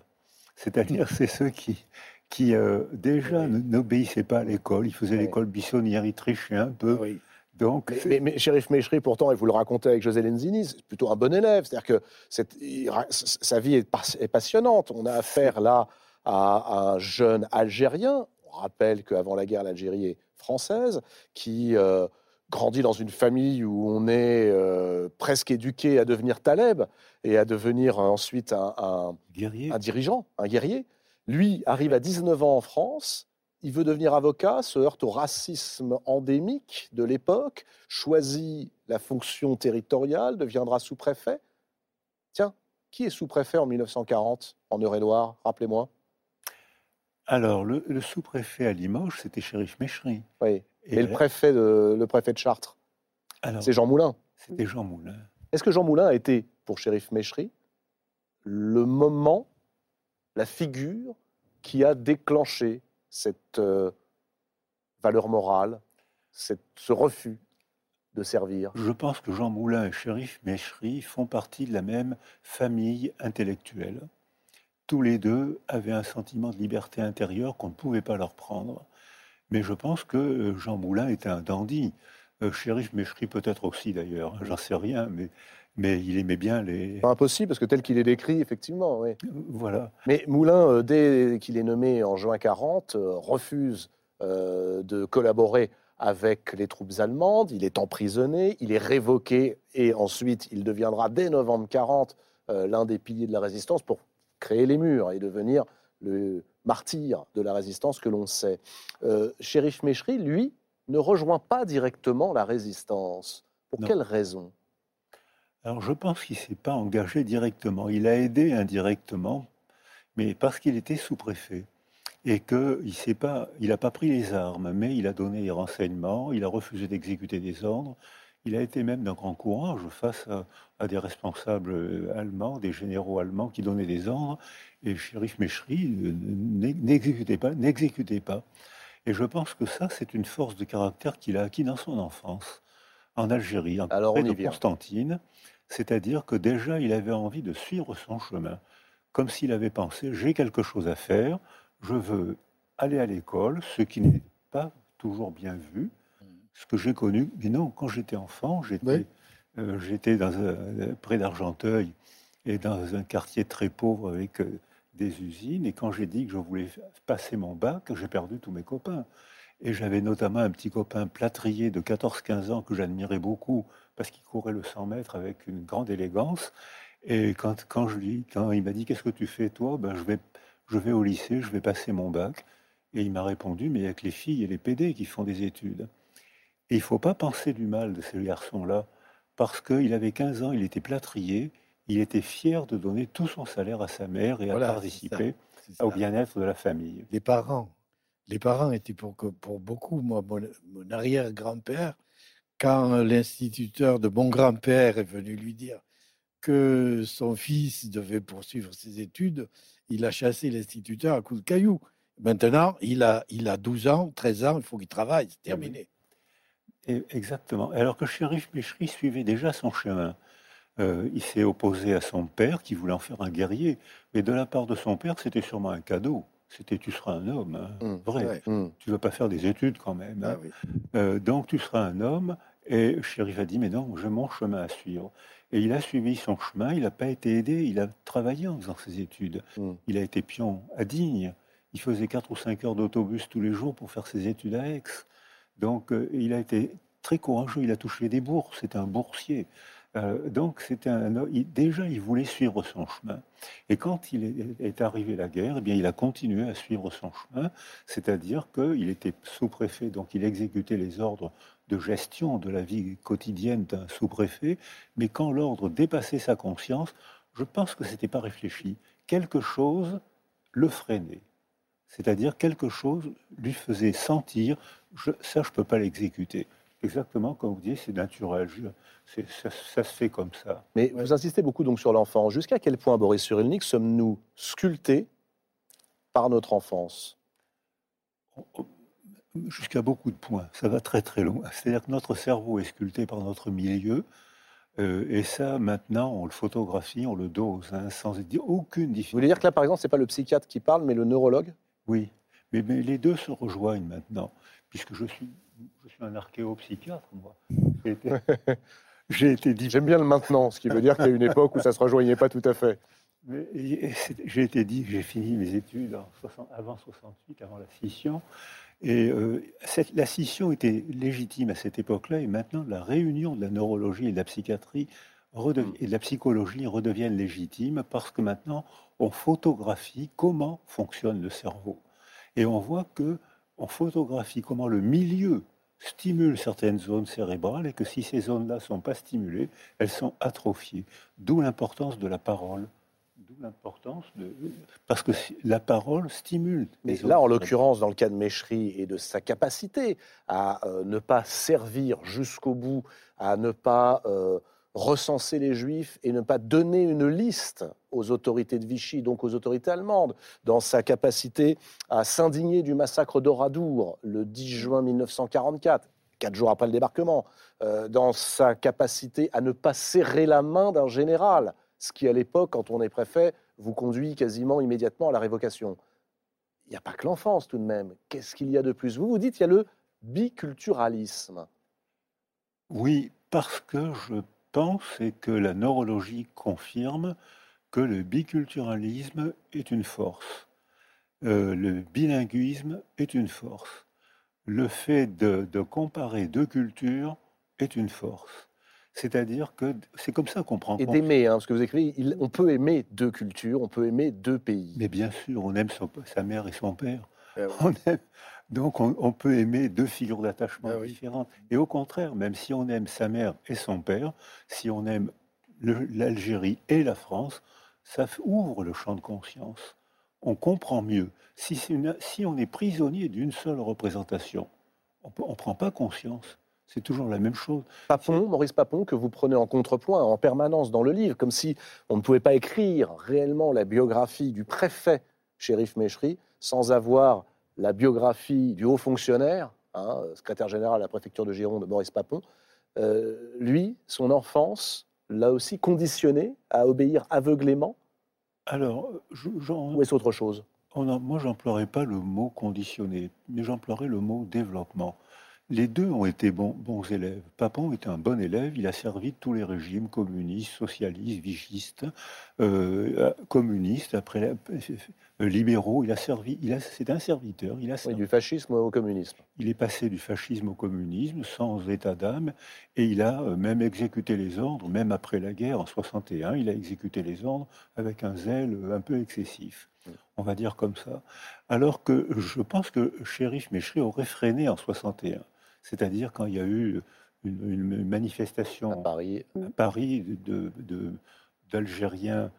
C'est-à-dire, c'est ceux qui, qui euh, déjà Oui. n'obéissaient pas à l'école, ils faisaient Oui. l'école buissonnière, ils trichaient un peu. Oui. Donc, Mais, mais, mais Méchri, pourtant, et vous le racontez avec José Lenzini, c'est plutôt un bon élève. C'est-à-dire que cette- il sa vie est, pas- est passionnante. On a affaire là à, à un jeune Algérien. On rappelle qu'avant la guerre, l'Algérie est française, qui euh, grandit dans une famille où on est euh, presque éduqué à devenir Taleb et à devenir euh, ensuite un- un, guerrier. un dirigeant, un guerrier. Lui arrive à 19 ans en France, il veut devenir avocat, se heurte au racisme endémique de l'époque, choisit la fonction territoriale, deviendra sous-préfet. Tiens, qui est sous-préfet en 1940 en Eure-et-Loire Rappelez-moi? Alors, le, le sous-préfet à Limoges, c'était Shérif Méchery. Oui. Et le préfet de, le préfet de Chartres, c'est Jean Moulin. c'était Jean Moulin. Est-ce que Jean Moulin a été, pour Shérif Méchery, le moment, la figure qui a déclenché cette euh, valeur morale, cette- ce refus de servir? Je pense que Jean Moulin et Shérif Méchery font partie de la même famille intellectuelle. Tous les deux avaient un sentiment de liberté intérieure qu'on ne pouvait pas leur prendre. Mais je pense que euh, Jean Moulin était un dandy. Euh, Méchery peut-être aussi d'ailleurs, hein, j'en sais rien, mais, mais il aimait bien les... Pas impossible, parce que tel qu'il est décrit, effectivement, oui. Voilà. Mais Moulin, euh, dès qu'il est nommé en juin 40, euh, refuse euh, de collaborer avec les troupes allemandes. Il est emprisonné, il est révoqué et ensuite il deviendra dès novembre 40 euh, l'un des piliers de la résistance pour créer les murs et devenir le martyr de la résistance que l'on sait. Euh, Shérif Méchery, lui, ne rejoint pas directement la résistance. Pour Non. quelle raison? Alors je pense qu'il ne s'est pas engagé directement. Il a aidé indirectement, mais parce qu'il était sous-préfet. Et qu'il n'a pas, il a pas pris les armes, mais il a donné les renseignements, il a refusé d'exécuter des ordres. Il a été même d'un grand courage face à, à des responsables euh, allemands, des généraux allemands qui donnaient des ordres. Et Shérif euh, n'e- n'exécutait pas, n'exécutait pas. Et je pense que ça, c'est une force de caractère qu'il a acquis dans son enfance, en Algérie, en Alors, près de vient. Constantine. C'est-à-dire que déjà, il avait envie de suivre son chemin, comme s'il avait pensé, j'ai quelque chose à faire, je veux aller à l'école, ce qui n'est pas toujours bien vu, ce que j'ai connu. Mais non, quand j'étais enfant, j'étais Oui. euh, dans un- près d'Argenteuil et dans un quartier très pauvre avec euh, des usines. Et quand j'ai dit que je voulais passer mon bac, j'ai perdu tous mes copains. Et j'avais notamment un petit copain plâtrier de 14-15 ans que j'admirais beaucoup parce qu'il courait le 100 mètres avec une grande élégance. Et quand, quand, je lui, quand il m'a dit Qu'est-ce que tu fais, toi? Ben, je, vais, je vais au lycée, je vais passer mon bac. Et il m'a répondu Mais il n'y a que les filles et les PD qui font des études. Et il ne faut pas penser du mal de ces garçons-là, parce qu'il avait 15 ans, il était plâtrier, il était fier de donner tout son salaire à sa mère et Voilà, à participer ça. au bien-être de la famille. Les parents. Les parents étaient pour, beaucoup, moi, mon, mon arrière-grand-père, quand l'instituteur de mon grand-père est venu lui dire que son fils devait poursuivre ses études, il a chassé l'instituteur à coups de cailloux. Maintenant, il a, il a 12 ans, 13 ans, il faut qu'il travaille, c'est terminé. Et exactement. Alors que Shérif Méchri suivait déjà son chemin. Euh, il s'est opposé à son père qui voulait en faire un guerrier. Mais de la part de son père, c'était sûrement un cadeau. C'était tu seras un homme, hein. Mmh, vrai. Hum. Tu ne vas pas faire des études quand même. hein. Ah oui. Euh, donc tu seras un homme. Et Shérif a dit, mais non, j'ai mon chemin à suivre. Et il a suivi son chemin, il n'a pas été aidé, il a travaillé en faisant ses études. Mm. Il a été pion à Digne. Il faisait 4 ou 5 heures d'autobus tous les jours pour faire ses études à Aix. Donc euh, il a été très courageux, il a touché des bourses, c'était un boursier. Euh, donc c'était un déjà il voulait suivre son chemin. Et quand il est, est arrivé la guerre, eh bien il a continué à suivre son chemin, c'est-à-dire qu'il était sous-préfet, donc il exécutait les ordres de gestion de la vie quotidienne d'un sous-préfet, mais quand l'ordre dépassait sa conscience, je pense que c'était pas réfléchi. Quelque chose le freinait. C'est-à-dire quelque chose lui faisait sentir, je, ça je peux pas l'exécuter. Exactement comme vous dites, c'est naturel, je- ça, ça se fait comme ça. Mais vous insistez beaucoup donc sur l'enfant. Jusqu'à quel point, Boris Cyrulnik, sommes-nous sculptés par notre enfance? Jusqu'à beaucoup de points, ça va très très loin. C'est-à-dire que notre cerveau est sculpté par notre milieu, euh, et ça maintenant on le photographie, on le dose, hein, sans aucune Vous difficulté. voulez dire que là, par exemple, c'est pas le psychiatre qui parle, mais le neurologue? Oui, mais, mais les deux se rejoignent maintenant, puisque je suis, je suis un archéopsychiatre, moi. J'ai été, j'ai été dit- J'aime bien le maintenant, ce qui veut dire qu'il y a une époque où ça se rejoignait pas tout à fait. mais- j'ai été dit, j'ai fini mes études en 60 avant 68, avant la scission, et euh, cette- la scission était légitime à cette époque-là, et maintenant la réunion de la neurologie et de la psychiatrie redev- et de la psychologie redeviennent légitimes parce que maintenant on photographie comment fonctionne le cerveau. Et on voit que on photographie comment le milieu stimule certaines zones cérébrales et que si ces zones-là ne sont pas stimulées, elles sont atrophiées. D'où l'importance de la parole. D'où l'importance de... Parce que la parole stimule. Mais là, en l'occurrence, dans le cas de Méchery et de sa capacité à euh, ne pas servir jusqu'au bout, à ne pas euh, recenser les Juifs et ne pas donner une liste aux autorités de Vichy, donc aux autorités allemandes, dans sa capacité à s'indigner du massacre d'Oradour le 10 juin 1944, quatre jours après le débarquement, euh, dans sa capacité à ne pas serrer la main d'un général, ce qui à l'époque, quand on est préfet, vous conduit quasiment immédiatement à la révocation il n'y a pas que l'enfance tout de même. Qu'est-ce qu'il y a de plus? Vous vous dites, il y a le biculturalisme. Oui, parce que je et que la neurologie confirme que le biculturalisme est une force. Euh, le bilinguisme est une force. Le fait de, de comparer deux cultures est une force. C'est-à-dire que c'est comme ça qu'on prend Et d'aimer, hein, parce que vous écrivez, il- on peut aimer deux cultures, on peut aimer deux pays. Mais bien sûr, on aime son- sa mère et son père. On aime- donc on, on peut aimer deux figures d'attachement Ah oui. différentes. Et au contraire, même si on aime sa mère et son père, si on aime l'Algérie et la France, ça ouvre le champ de conscience. On comprend mieux. Si, c'est une- si on est prisonnier d'une seule représentation, on ne prend pas conscience. C'est toujours la même chose. Papon, Maurice Papon, que vous prenez en contrepoint en permanence dans le livre, comme si on ne pouvait pas écrire réellement la biographie du préfet shérif Méchery sans avoir la biographie du haut fonctionnaire, hein, secrétaire général à la préfecture de Gironde, Maurice Papon. Euh, lui, son enfance l'a aussi conditionné à obéir aveuglément, Alors, je- ou est-ce autre chose? On a- moi, j'emploierais pas le mot conditionné, mais j'emploierais le mot développement. Les deux ont été bons, bons élèves. Papon était un bon élève, il a servi tous les régimes communistes, socialistes, vigistes, euh, communistes, après la- euh, libéraux. Il a servi, il a, c'est un serviteur. Il a Oui, servi. du fascisme au communisme. Il est passé du fascisme au communisme sans état d'âme et il a euh, même exécuté les ordres, même après la guerre en 61, il a exécuté les ordres avec un zèle euh, un peu excessif, on va dire comme ça. Alors que je pense que Shérif Méchery aurait freiné en 61, c'est-à-dire quand il y a eu une, une manifestation À Paris, à Paris de- de- d'Algériens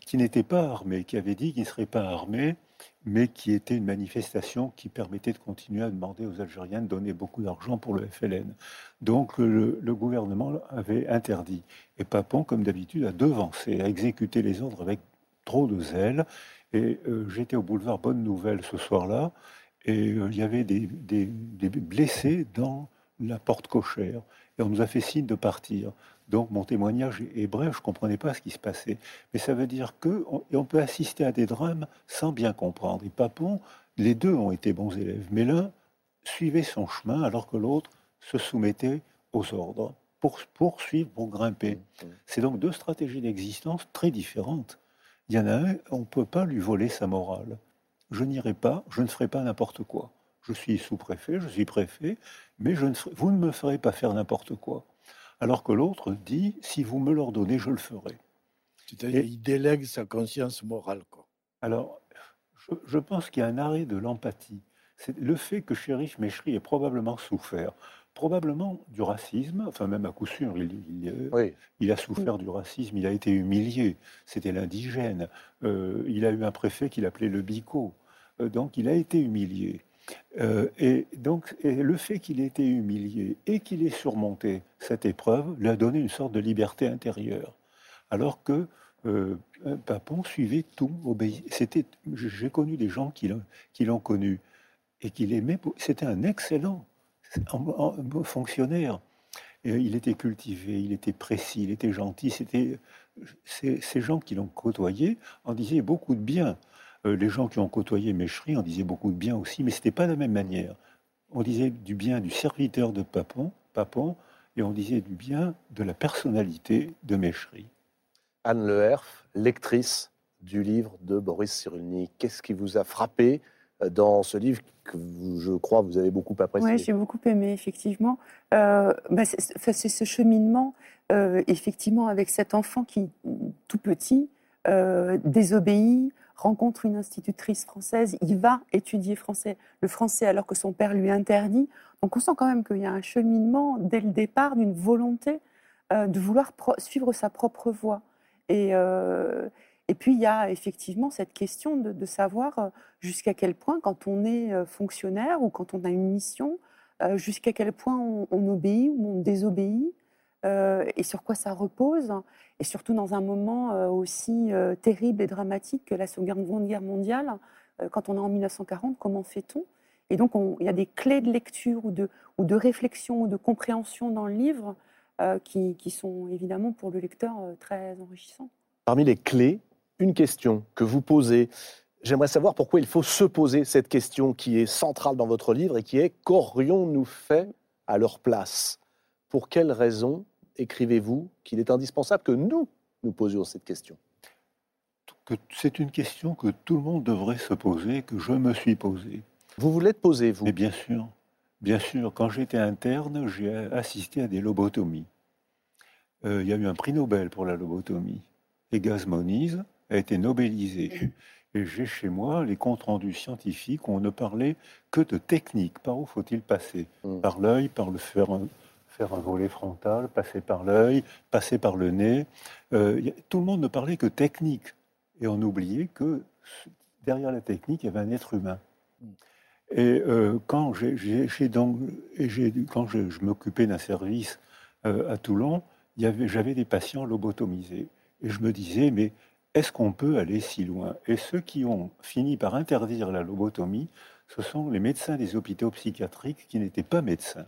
qui n'était pas armé, qui avait dit qu'il ne serait pas armé, mais qui était une manifestation qui permettait de continuer à demander aux Algériens de donner beaucoup d'argent pour le FLN. Donc le, gouvernement avait interdit. Et Papon, comme d'habitude, a devancé, a exécuté les ordres avec trop de zèle. Et euh, j'étais au boulevard Bonne Nouvelle ce soir-là, et euh, il y avait des, des, blessés dans la porte cochère. Et on nous a fait signe de partir. Donc mon témoignage est bref, je ne comprenais pas ce qui se passait. Mais ça veut dire qu'on on peut assister à des drames sans bien comprendre. Et Papon, les deux ont été bons élèves, mais l'un suivait son chemin alors que l'autre se soumettait aux ordres pour poursuivre, pour grimper. Mmh, mmh. C'est donc deux stratégies d'existence très différentes. Il y en a un, on ne peut pas lui voler sa morale. Je n'irai pas, je ne ferai pas n'importe quoi. Je suis sous-préfet, je suis préfet, mais je ne vous ne me ferez pas faire n'importe quoi alors que l'autre dit si vous me l'ordonnez, je le ferai. C'est-à-dire qu'il délègue sa conscience morale. Quoi. Alors, je, pense qu'il y a un arrêt de l'empathie. C'est le fait que Shérif Meshri ait probablement souffert, probablement du racisme, enfin même à coup sûr, il, il, a souffert du racisme, il a été humilié, c'était l'indigène, euh, il a eu un préfet qu'il appelait le bico, euh, donc il a été humilié. Euh, et donc, le fait qu'il ait été humilié et qu'il ait surmonté cette épreuve lui a donné une sorte de liberté intérieure. Alors que euh, Papon suivait tout, C'était, j'ai connu des gens qui l'ont, connu et qui l'aimaient. C'était un excellent fonctionnaire. il était cultivé, il était précis, il était gentil. C'était ces gens qui l'ont côtoyé en disaient beaucoup de bien. Euh, les gens qui ont côtoyé Méchery en disaient beaucoup de bien aussi, mais ce n'était pas de la même manière. On disait du bien du serviteur de Papon, Papon et on disait du bien de la personnalité de Méchery. Anne Leherf, lectrice du livre de Boris Cyrulnik, qu'est-ce qui vous a frappé euh, dans ce livre que je crois vous avez beaucoup apprécié? Oui, j'ai beaucoup aimé, effectivement. Euh, bah, c'est ce cheminement, effectivement, avec cet enfant qui, tout petit, désobéit, rencontre une institutrice française, il va étudier français, le français alors que son père lui interdit. Donc on sent quand même qu'il y a un cheminement dès le départ d'une volonté euh, de vouloir suivre sa propre voie. Et, euh, et puis il y a effectivement cette question de, savoir euh, jusqu'à quel point, quand on est fonctionnaire ou quand on a une mission, jusqu'à quel point on obéit ou on désobéit. Euh, et sur quoi ça repose, et surtout dans un moment euh, aussi euh, terrible et dramatique que la Seconde Guerre mondiale, quand on est en 1940, comment fait-on? Et donc il y a des clés de lecture ou de, réflexion ou de compréhension dans le livre qui, qui, sont évidemment pour le lecteur très enrichissants. Parmi les clés, une question que vous posez. J'aimerais savoir pourquoi il faut se poser cette question qui est centrale dans votre livre et qui est qu'aurions-nous fait à leur place? Pour quelles raisons écrivez-vous qu'il est indispensable que nous nous posions cette question? C'est une question que tout le monde devrait se poser, que je me suis posée. Vous vous l'êtes posée, vous? Mais bien sûr. Bien sûr, quand j'étais interne, j'ai assisté à des lobotomies. Euh, il y a eu un prix Nobel pour la lobotomie. Et Gazmoniz a été nobelisé. Et j'ai chez moi les comptes rendus scientifiques où on ne parlait que de technique. Par où faut-il passer? Hmm. Par l'œil, par le fer, faire un volet frontal, passer par l'œil, passer par le nez. Euh, tout le monde ne parlait que technique. Et on oubliait que derrière la technique, il y avait un être humain. Et euh, quand, j'ai, donc, quand je, m'occupais d'un service euh, à Toulon, j'avais des patients lobotomisés. Et je me disais, mais est-ce qu'on peut aller si loin? Et ceux qui ont fini par interdire la lobotomie, ce sont les médecins des hôpitaux psychiatriques qui n'étaient pas médecins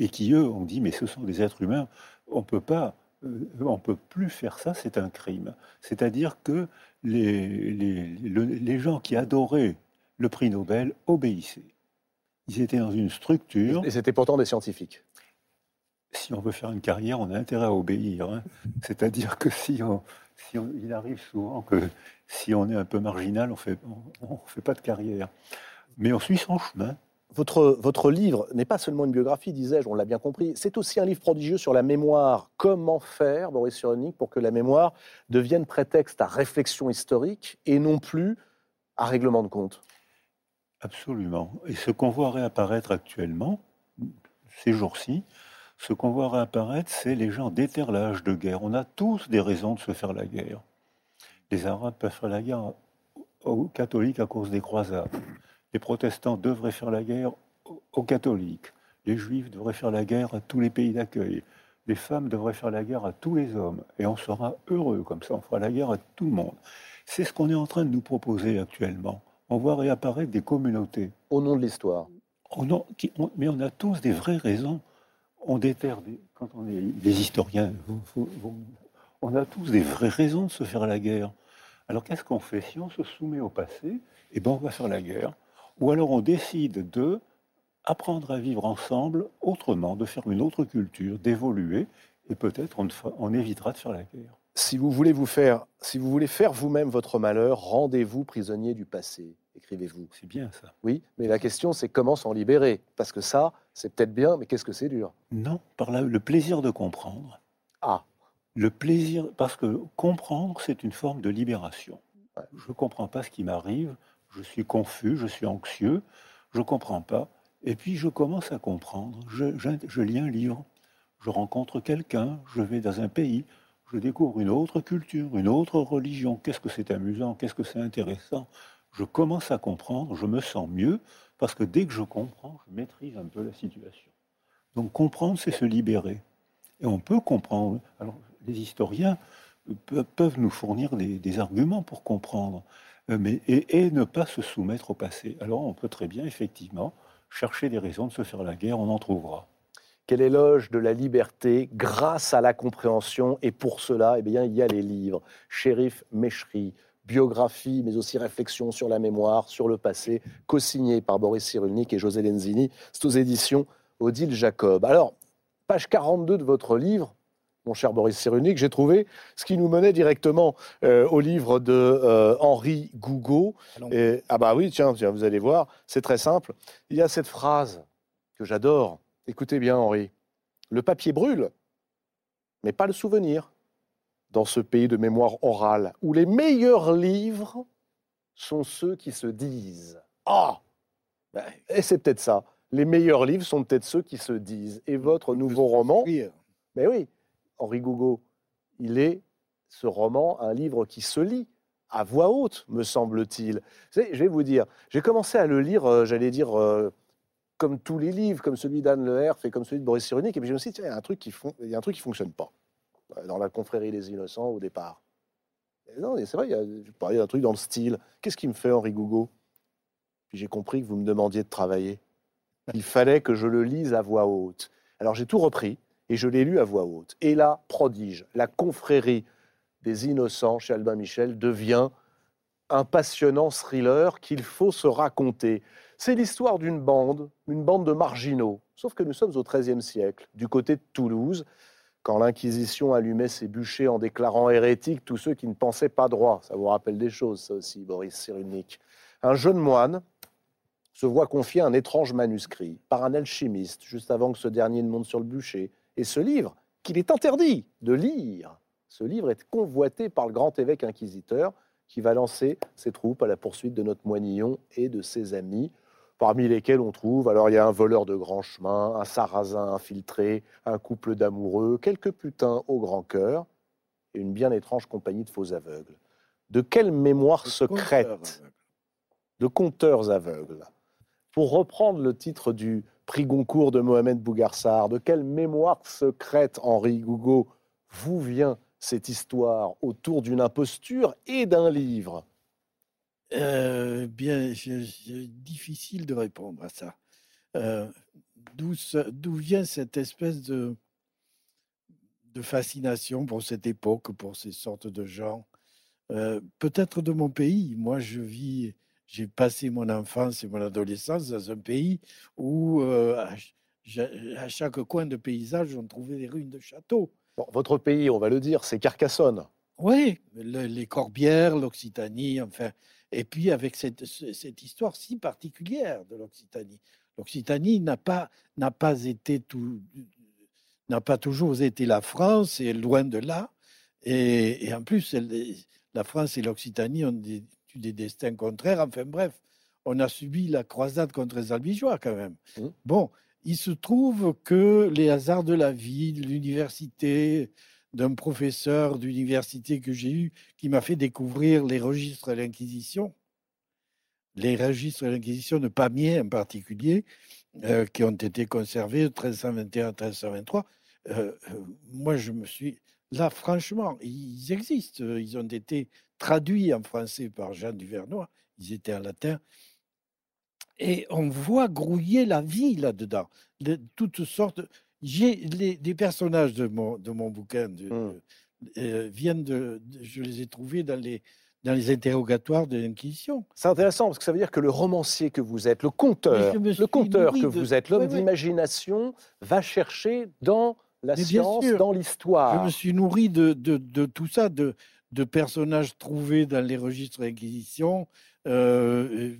et qui, eux, ont dit, mais ce sont des êtres humains, on peut pas, euh, on peut plus faire ça, c'est un crime. C'est-à-dire que les, les, gens qui adoraient le prix Nobel obéissaient. Ils étaient dans une structure. Et c'était pourtant des scientifiques. Si on veut faire une carrière, on a intérêt à obéir. Hein. C'est-à-dire que si, on, si il arrive souvent que si on est un peu marginal, on fait, ne fait pas de carrière. Mais on suit son chemin. Votre, livre n'est pas seulement une biographie, disais-je, on l'a bien compris, c'est aussi un livre prodigieux sur la mémoire. Comment faire, Boris Cyrulnik, pour que la mémoire devienne prétexte à réflexion historique et non plus à règlement de compte? Absolument. Et ce qu'on voit réapparaître actuellement, ces jours-ci, ce qu'on voit réapparaître, c'est les gens déterrent l'âge de guerre. On a tous des raisons de se faire la guerre. Les Arabes peuvent faire la guerre aux catholiques à cause des croisades. Les protestants devraient faire la guerre aux catholiques. Les juifs devraient faire la guerre à tous les pays d'accueil. Les femmes devraient faire la guerre à tous les hommes. Et on sera heureux comme ça, on fera la guerre à tout le monde. C'est ce qu'on est en train de nous proposer actuellement. On voit réapparaître des communautés. Au nom de l'histoire. mais on a tous des vraies raisons. On déterre, quand on est des historiens, on a tous des vraies raisons de se faire la guerre. Alors qu'est-ce qu'on fait? Si on se soumet au passé, eh ben on va faire la guerre. Ou alors on décide de apprendre à vivre ensemble autrement, de faire une autre culture, d'évoluer, et peut-être on, évitera de faire la guerre. Si vous voulez vous faire, si vous voulez faire vous-même votre malheur, rendez-vous prisonnier du passé. Écrivez-vous. C'est bien ça. Oui, mais la question c'est comment s'en libérer, parce que ça, c'est peut-être bien, mais qu'est-ce que c'est dur? Non, par là, le plaisir de comprendre. Ah. Le plaisir, parce que comprendre, c'est une forme de libération. Je ne comprends pas ce qui m'arrive, je suis confus, je suis anxieux, je ne comprends pas. Et puis je commence à comprendre. Je, lis un livre, je rencontre quelqu'un, je vais dans un pays, je découvre une autre culture, une autre religion. Qu'est-ce que c'est amusant, qu'est-ce que c'est intéressant. Je commence à comprendre, je me sens mieux, parce que dès que je comprends, je maîtrise un peu la situation. Donc comprendre, c'est se libérer. Et on peut comprendre. Alors les historiens peuvent nous fournir des, arguments pour comprendre, euh, mais, et ne pas se soumettre au passé. Alors on peut très bien, effectivement, chercher des raisons de se faire la guerre, on en trouvera. Quel éloge de la liberté grâce à la compréhension. Et pour cela, eh bien, il y a les livres. Shérif Meshri, biographie, mais aussi réflexion sur la mémoire, sur le passé, co-signé par Boris Cyrulnik et José Lenzini. C'est aux éditions Odile Jacob. Alors, page 42 de votre livre, mon cher Boris Cyrulnik, j'ai trouvé ce qui nous menait directement euh, au livre de euh, Henri Gougaud. ah bah oui, tiens, tiens, vous allez voir, c'est très simple. Il y a cette phrase que j'adore. Écoutez bien, Henri. Le papier brûle, mais pas le souvenir. Dans ce pays de mémoire orale, où les meilleurs livres sont ceux qui se disent. Ah Et c'est peut-être ça. Les meilleurs livres sont peut-être ceux qui se disent. Et votre nouveau roman. Mais oui, Henri Gougaud, il est, ce roman, un livre qui se lit à voix haute, me semble-t-il. Je vais vous dire, j'ai commencé à le lire, euh, j'allais dire, euh, comme tous les livres, comme celui d'Anne Leherf et comme celui de Boris Cyrulnik, et puis je me suis dit, il y a un truc qui qui fonctionne pas euh, dans la confrérie des innocents au départ. non, c'est vrai, il y a, je d'un truc dans le style. Qu'est-ce qui me fait Henri Gougaud? Puis j'ai compris que vous me demandiez de travailler. Il fallait que je le lise à voix haute. Alors j'ai tout repris et je l'ai lu à voix haute. Et là, prodige, la confrérie des innocents chez Albin Michel devient un passionnant thriller qu'il faut se raconter. C'est l'histoire d'une bande, une bande de marginaux, sauf que nous sommes au XIIIe siècle, du côté de Toulouse, quand l'Inquisition allumait ses bûchers en déclarant hérétiques tous ceux qui ne pensaient pas droit. Ça vous rappelle des choses, ça aussi, Boris Cyrulnik. Un jeune moine se voit confier un étrange manuscrit par un alchimiste, juste avant que ce dernier ne monte sur le bûcher. Et ce livre, qu'il est interdit de lire, ce livre est convoité par le grand évêque inquisiteur qui va lancer ses troupes à la poursuite de notre moignillon et de ses amis, parmi lesquels on trouve, alors il y a un voleur de grand chemin, un sarrasin infiltré, un couple d'amoureux, quelques putains au grand cœur et une bien étrange compagnie de faux aveugles. De quelle mémoire secrète De conteurs aveugles. Pour reprendre le titre du prix Goncourt de Mohamed Bougarsar De quelle mémoire secrète, Henri Gougaud, vous vient cette histoire autour d'une imposture et d'un livre? Euh, Bien, c'est difficile de répondre à ça. Euh, D'où vient cette espèce de, de fascination pour cette époque, pour ces sortes de gens? Euh, Peut-être de mon pays. Moi, je vis j'ai passé mon enfance et mon adolescence dans un pays où, euh, à, chaque coin de paysage, on trouvait des ruines de châteaux. votre pays, on va le dire, c'est Carcassonne. Oui, les Corbières, l'Occitanie, enfin. Et puis avec cette, cette histoire si particulière de l'Occitanie. L'Occitanie n'a pas, n'a pas été tout, n'a pas toujours été la France, et loin de là. Et, et en plus, la France et l'Occitanie ont des, des destins contraires. Enfin bref, on a subi la croisade contre les Albigeois quand même. Mmh. Bon, il se trouve que les hasards de la vie, l'université, d'un professeur d'université que j'ai eu qui m'a fait découvrir les registres de l'Inquisition, les registres de l'Inquisition de Pamiers en particulier, euh, qui ont été conservés 1321-1323. Euh, euh, moi, je me suis. Là, franchement, ils existent. Ils ont été traduits en français par Jean Duvernois. Ils étaient en latin. Et on voit grouiller la vie là-dedans. De toutes sortes. J'ai les, personnages de mon, de mon bouquin mmh. viennent de, Je les ai trouvés dans les dans les interrogatoires de l'Inquisition. C'est intéressant parce que ça veut dire que le romancier que vous êtes, le conteur, le conteur que vous êtes, l'homme d'imagination, va chercher dans la science, dans l'histoire. Je me suis nourri de, de, tout ça, de, de, personnages trouvés dans les registres de l'Inquisition, euh,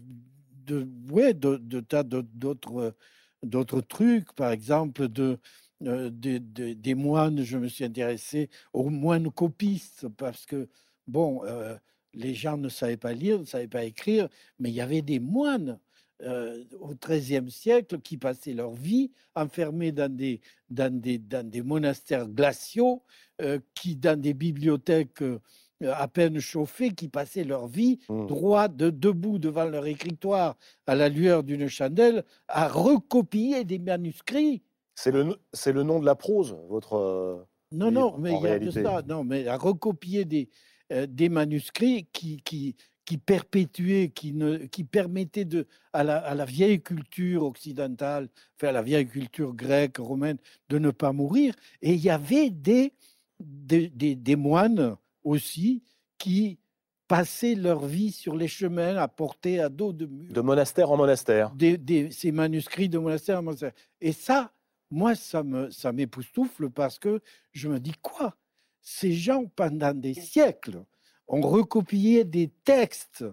de, ouais, de, tas d'autres d'autres trucs, par exemple de, euh, des moines, je me suis intéressé aux moines copistes, parce que, bon, euh, les gens ne savaient pas lire, ne savaient pas écrire, mais il y avait des moines euh, au XIIIe siècle qui passaient leur vie enfermés dans des, dans des, dans des monastères glaciaux, euh, qui, dans des bibliothèques euh, à peine chauffées, qui passaient leur vie mmh. droit, de, debout devant leur écritoire, à la lueur d'une chandelle, à recopier des manuscrits. C'est le, nom de la prose, votre. Non, non, mais il y a de ça. Non, mais à recopier des, des manuscrits qui, qui, qui perpétuaient, qui, ne, qui permettaient de, à, la, à la vieille culture occidentale, enfin à la vieille culture grecque, romaine, de ne pas mourir. Et il y avait des, des, des, moines aussi qui passaient leur vie sur les chemins à porter à dos de mur. De monastère en monastère. Des, ces manuscrits de monastère en monastère. Et ça, moi, ça m'époustoufle ça parce que je me dis quoi? Ces gens, pendant des siècles, ont recopié des textes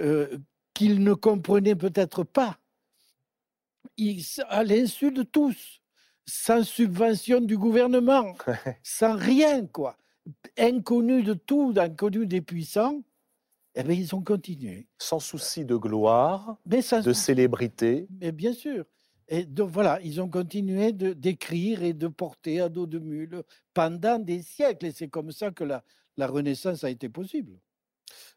euh, qu'ils ne comprenaient peut-être pas, à l'insu de tous, sans subvention du gouvernement, sans rien, quoi. Inconnus de tout, inconnus des puissants, eh bien, ils ont continué. Sans souci de gloire, de célébrité. Mais bien sûr. Et donc voilà, ils ont continué d'écrire et de porter à dos de mule pendant des siècles. Et c'est comme ça que la, la Renaissance a été possible?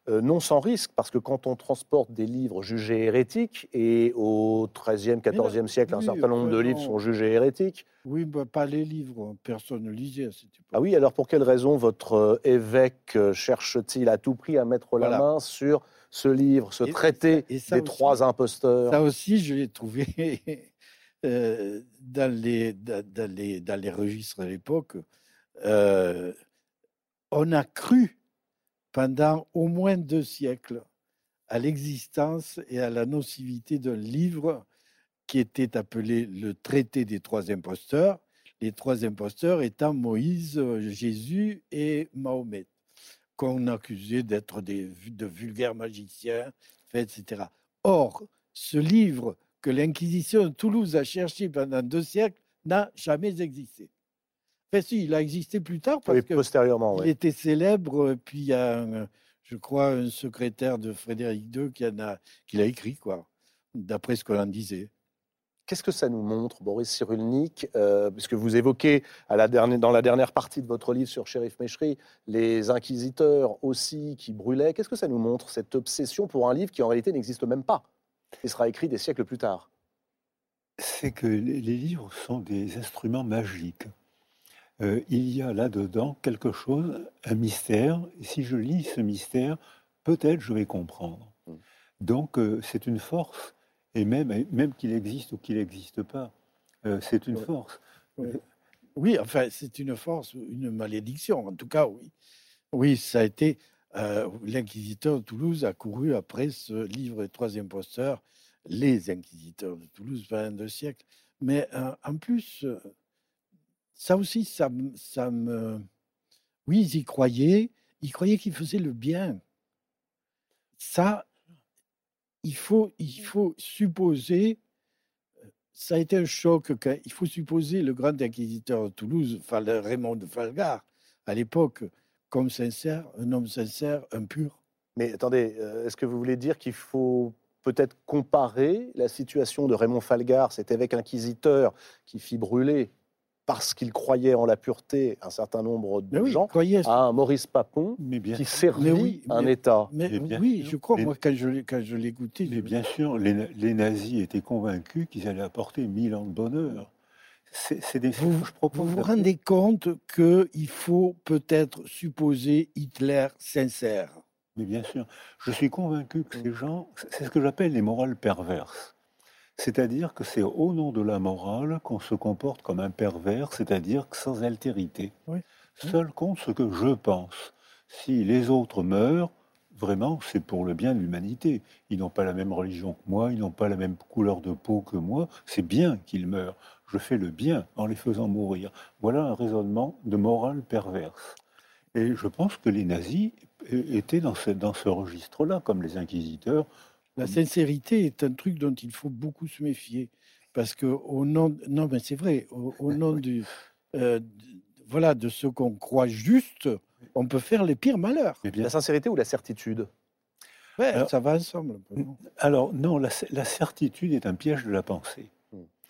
Euh, non sans risque, parce que quand on transporte des livres jugés hérétiques, et au XIIIe, XIVe siècle, un certain nombre de livres sont jugés hérétiques. Oui, bah, pas les livres, personne ne lisait à cette époque. Ah oui, alors pour quelle raison votre euh, évêque euh, cherche-t-il à tout prix à mettre la main sur ce livre, ce traité des trois imposteurs? Ça aussi, je l'ai trouvé Euh, dans, les, dans, les, dans les registres à l'époque, euh, on a cru pendant au moins deux siècles à l'existence et à la nocivité d'un livre qui était appelé le traité des trois imposteurs, les trois imposteurs étant Moïse, Jésus et Mahomet, qu'on accusait d'être de vulgaires magiciens, etc. Or, ce livre que l'Inquisition de Toulouse a cherché pendant deux siècles n'a jamais existé. Enfin, si, il a existé plus tard parce que postérieurement, il était célèbre. Puis il y a, je crois, un secrétaire de Frédéric II qui, en a, qui l'a écrit, quoi, d'après ce qu'on en disait. Qu'est-ce que ça nous montre, Boris Cyrulnik euh, Puisque vous évoquez à la dernière, dans la dernière partie de votre livre sur Shérif Méchery les inquisiteurs aussi qui brûlaient. Qu'est-ce que ça nous montre, cette obsession pour un livre qui en réalité n'existe même pas il sera écrit des siècles plus tard? C'est que les livres sont des instruments magiques. Euh, il y a là-dedans quelque chose, un mystère. Et si je lis ce mystère, peut-être je vais comprendre. Hmm. Donc euh, c'est une force. Et même, même qu'il existe ou qu'il n'existe pas, euh, c'est une force. Oui. enfin, c'est une force, une malédiction. En tout cas, oui. Oui, ça a été l'inquisiteur de Toulouse a couru après ce livre Les Trois Imposteurs, les inquisiteurs de Toulouse pendant deux siècles. Mais en plus, ça aussi, ça, ça me. Oui, ils y croyaient. Ils croyaient qu'ils faisaient le bien. Ça, il faut, il faut supposer. Ça a été un choc. Il faut supposer le grand inquisiteur de Toulouse, Raymond de Falgar, à l'époque, comme sincère, un homme sincère, un pur. Mais attendez, euh, est-ce que vous voulez dire qu'il faut peut-être comparer la situation de Raymond Falgar, cet évêque inquisiteur qui fit brûler parce qu'il croyait en la pureté, un certain nombre de Mais oui, gens, croyez. à un Maurice Papon Mais bien, qui servit Mais oui, un mais- État. Mais, Mais bien oui, sûr. je crois, Mais- moi, quand je, l'ai- quand je l'écoutais, mais je- bien sûr, les, na- les nazis étaient convaincus qu'ils allaient apporter mille ans de bonheur. C'est c'est des Vous- je propose vous vous rendez compte qu'il faut peut-être supposer Hitler sincère. Mais bien sûr, je suis convaincu que ces gens, c'est ce que j'appelle les morales perverses. C'est-à-dire que c'est au nom de la morale qu'on se comporte comme un pervers, c'est-à-dire que sans altérité. Oui. Seul compte ce que je pense. Si les autres meurent, vraiment, c'est pour le bien de l'humanité. Ils n'ont pas la même religion que moi, ils n'ont pas la même couleur de peau que moi. C'est bien qu'ils meurent. Je fais le bien en les faisant mourir. Voilà un raisonnement de morale perverse. Et je pense que les nazis étaient dans ce, dans ce registre-là, comme les inquisiteurs. La sincérité est un truc dont il faut beaucoup se méfier. Parce que au nom, non, mais c'est vrai, au, au nom du, euh, voilà, de ce qu'on croit juste, on peut faire les pires malheurs. Mais bien La sincérité ou la certitude? Ouais, Alors- ça va ensemble. Alors non, la, la certitude est un piège de la pensée.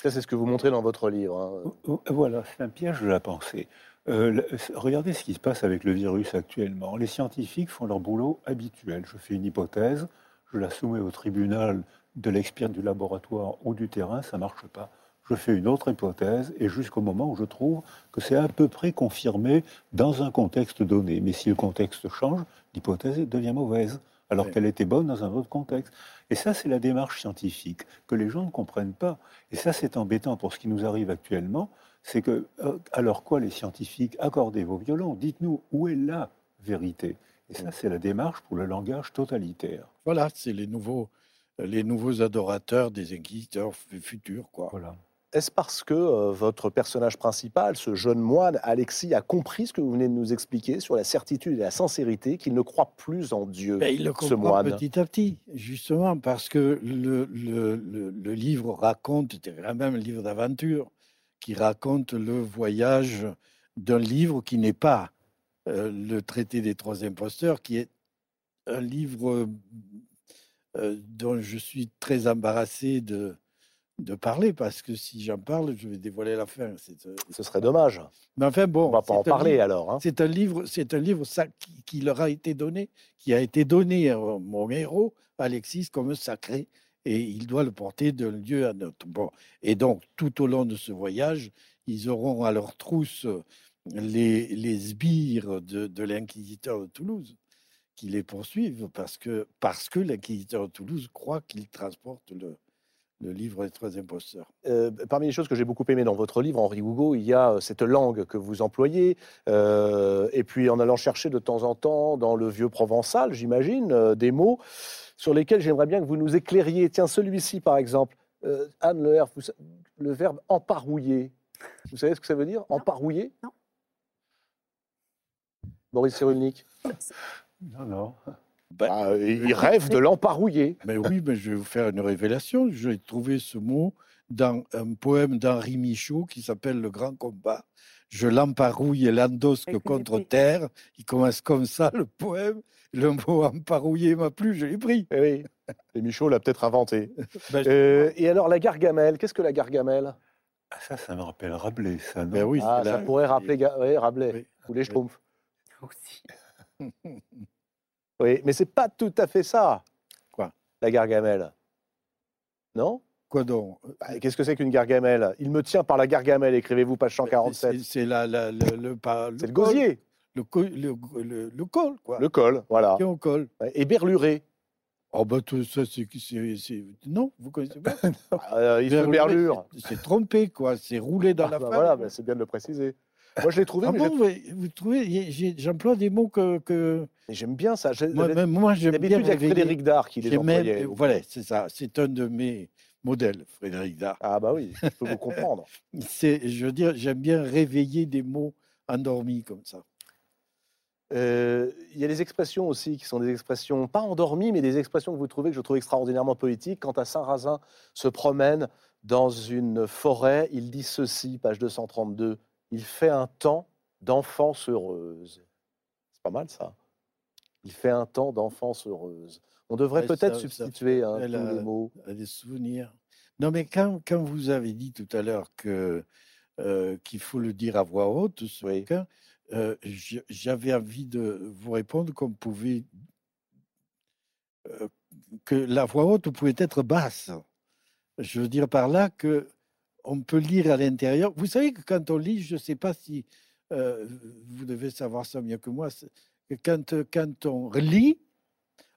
Ça, c'est ce que vous montrez dans votre livre. hein. Voilà, c'est un piège de la pensée. Euh, le- regardez ce qui se passe avec le virus actuellement. Les scientifiques font leur boulot habituel. Je fais une hypothèse, je la soumets au tribunal de l'expert du laboratoire ou du terrain, ça marche pas. Je fais une autre hypothèse et jusqu'au moment où je trouve que c'est à peu près confirmé dans un contexte donné. Mais si le contexte change, l'hypothèse devient mauvaise, alors qu'elle était bonne dans un autre contexte. Et ça, c'est la démarche scientifique que les gens ne comprennent pas. Et ça, c'est embêtant pour ce qui nous arrive actuellement. C'est que, euh, alors quoi, les scientifiques, accordez vos violons, dites-nous où est la vérité. Et ça, c'est la démarche pour le langage totalitaire. Voilà, c'est les nouveaux, les nouveaux adorateurs des inquisiteurs fu- futurs, quoi. Voilà. Est-ce parce que euh, votre personnage principal, ce jeune moine, Alexis, a compris ce que vous venez de nous expliquer sur la certitude et la sincérité, qu'il ne croit plus en Dieu Ben, il le ce comprend moine petit à petit, justement, parce que le, le, le- le livre raconte, c'est quand même un livre d'aventure, qui raconte le voyage d'un livre qui n'est pas euh, le traité des trois imposteurs, qui est un livre euh, dont je suis très embarrassé de, de parler, parce que si j'en parle, je vais dévoiler la fin. Euh, Ce serait dommage. Mais enfin, bon. On va pas en parler livre- alors. hein. c'est un livre, c'est un livre ça, qui, qui leur a été donné, qui a été donné à mon héros, Alexis, comme sacré, et il doit le porter d'un lieu à un autre. Bon. Et donc, tout au long de ce voyage, ils auront à leur trousse les, les sbires de, de l'inquisiteur de Toulouse qui les poursuivent parce que, parce que l'inquisiteur de Toulouse croit qu'il transporte le, le livre des trois imposteurs. Euh, parmi les choses que j'ai beaucoup aimées dans votre livre, Henri Hugo, il y a euh, cette langue que vous employez, euh, et puis en allant chercher de temps en temps dans le vieux provençal, j'imagine, euh, des mots sur lesquels j'aimerais bien que vous nous éclairiez. Tiens, celui-ci par exemple, Euh, Anne Le Herf, vous sa- le verbe emparouiller. Vous savez ce que ça veut dire? Emparouiller? Non. Boris Cyrulnik Non, non. Bah, Il rêve de l'emparouiller. Mais oui, mais je vais vous faire une révélation. J'ai trouvé ce mot dans un poème d'Henri Michaud qui s'appelle Le Grand Combat. Je l'emparouille et l'endosque contre terre. Il commence comme ça, le poème. Le mot emparouiller m'a plu, je l'ai pris. Eh oui, et Michaud l'a peut-être inventé. Ben, je- Euh, et alors la gargamelle, qu'est-ce que la gargamelle? Ah, ça, ça me rappelle Rabelais, ça, non? Ben oui, Ah, ça la- pourrait rappeler Ga- Rabelais Oui. ou les. Schtroumpfs. Aussi. Oui, mais c'est pas tout à fait ça. Quoi La gargamelle. Non? Quoi donc? Bah, Qu'est-ce que c'est qu'une gargamelle? Il me tient par la gargamelle, écrivez-vous page C'est- 147. C'est la, la- le, le, pas- gosier, Le, co- le, le, le col, quoi. le col, voilà. Qui est au col. Et berluré. Oh, ben tout ça, c'est. Non, vous connaissez pas? Euh, il se berlure. c'est- trompé, quoi. C'est roulé dans Ah, la bah voilà, bah, c'est bien de le préciser. Moi, je l'ai trouvé, Ah mais bon, j'ai- vous, trouvez, j'emploie des mots que, j'aime bien ça. Moi, même moi j'aime bien il y a que réveiller. Frédéric Dard qui les même- employait. voilà, c'est ça. C'est un de mes modèles, Frédéric Dard. Ah bah oui, je peux vous comprendre. Je veux dire, j'aime bien réveiller des mots endormis comme ça. Euh, Il y a des expressions aussi qui sont des expressions pas endormies, mais des expressions que vous trouvez que je trouve extraordinairement poétiques. Quand à Saint-Razin se promène dans une forêt, il dit ceci, page 232. Il fait un temps d'enfance heureuse. C'est pas mal ça. Il fait un temps d'enfance heureuse. On devrait Ouais, peut-être ça- ça substituer hein, tous a- les mots. à des souvenirs. Non, mais quand, quand vous avez dit tout à l'heure que euh, qu'il faut le dire à voix haute, ce Oui. bouquin, euh, j'avais envie de vous répondre qu'on pouvait. euh, que la voix haute pouvait être basse. Je veux dire par là que on peut lire à l'intérieur. Vous savez que quand on lit, je ne sais pas si euh, vous devez savoir ça mieux que moi, que quand, quand on lit,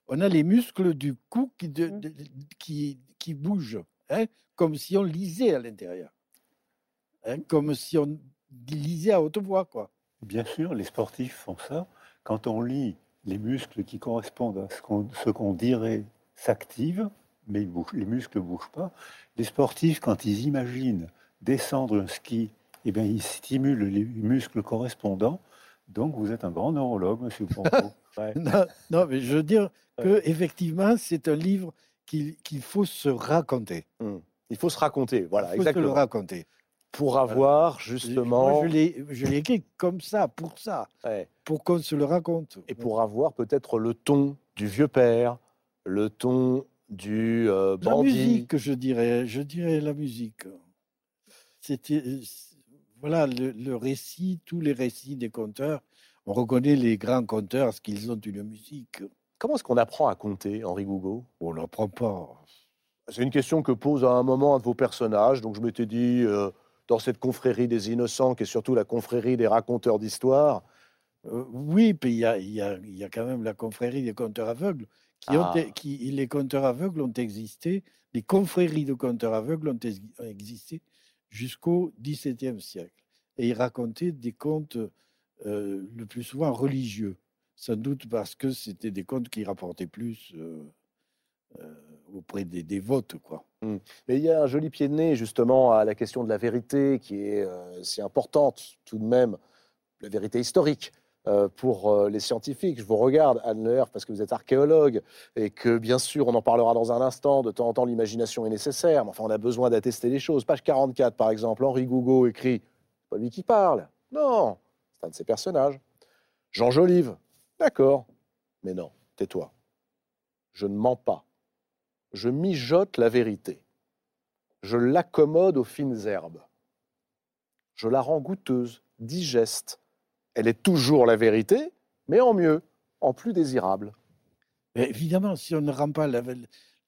on a les muscles du cou qui, de- de- qui, qui bougent, hein, comme si on lisait à l'intérieur, hein, comme si on lisait à haute voix. Quoi. Bien sûr, les sportifs font ça. Quand on lit, les muscles qui correspondent à ce qu'on ce qu'on dirait s'activent, mais ils bougent- les muscles ne bougent pas. Les sportifs, quand ils imaginent descendre un ski, eh bien, ils stimulent les muscles correspondants. Donc, vous êtes un grand neurologue, monsieur Ponto. Ouais. Non, non, mais je veux dire que effectivement, c'est un livre qu'il faut se raconter. Il faut se raconter, voilà, Il faut se le exactement. raconter. Pour avoir justement, Moi, je l'ai je l'ai écrit comme ça, pour ça, ouais, pour qu'on se le raconte. et pour avoir peut-être le ton du vieux père, le ton du euh, La bandit. musique, je dirais, je dirais la musique. C'était, euh, voilà, le, le récit, tous les récits des conteurs. On reconnaît les grands conteurs parce qu'ils ont une musique. Comment est-ce qu'on apprend à compter, Henri Gougaud? On n'en prend pas. C'est une question que pose à un moment un de vos personnages. Donc je m'étais dit, euh, dans cette confrérie des innocents, qui est surtout la confrérie des raconteurs d'histoire, Euh, oui, puis il y y, y a quand même la confrérie des conteurs aveugles. Qui ont, Ah. qui, les conteurs aveugles ont existé, les confréries de conteurs aveugles ont, ex- ont existé jusqu'au XVIIe siècle. Et ils racontaient des contes euh, le plus souvent religieux, sans doute parce que c'était des contes qui rapportaient plus euh, euh, auprès des dévotes. Quoi. Mais il y a un joli pied de nez justement à la question de la vérité qui est euh, si importante tout de même, la vérité historique. Euh, pour euh, les scientifiques. Je vous regarde, Anne Leher, parce que vous êtes archéologue et que, bien sûr, on en parlera dans un instant. De temps en temps, l'imagination est nécessaire, mais enfin, on a besoin d'attester les choses. Page 44, par exemple, Henri Gougaud écrit pas lui qui parle. Non, c'est un de ses personnages. Jean Jolive, d'accord, mais non, tais-toi. Je ne mens pas. Je mijote la vérité. Je l'accommode aux fines herbes. Je la rends goûteuse, digeste. Elle est toujours la vérité, mais en mieux, en plus désirable. Mais évidemment, si on ne rend pas la,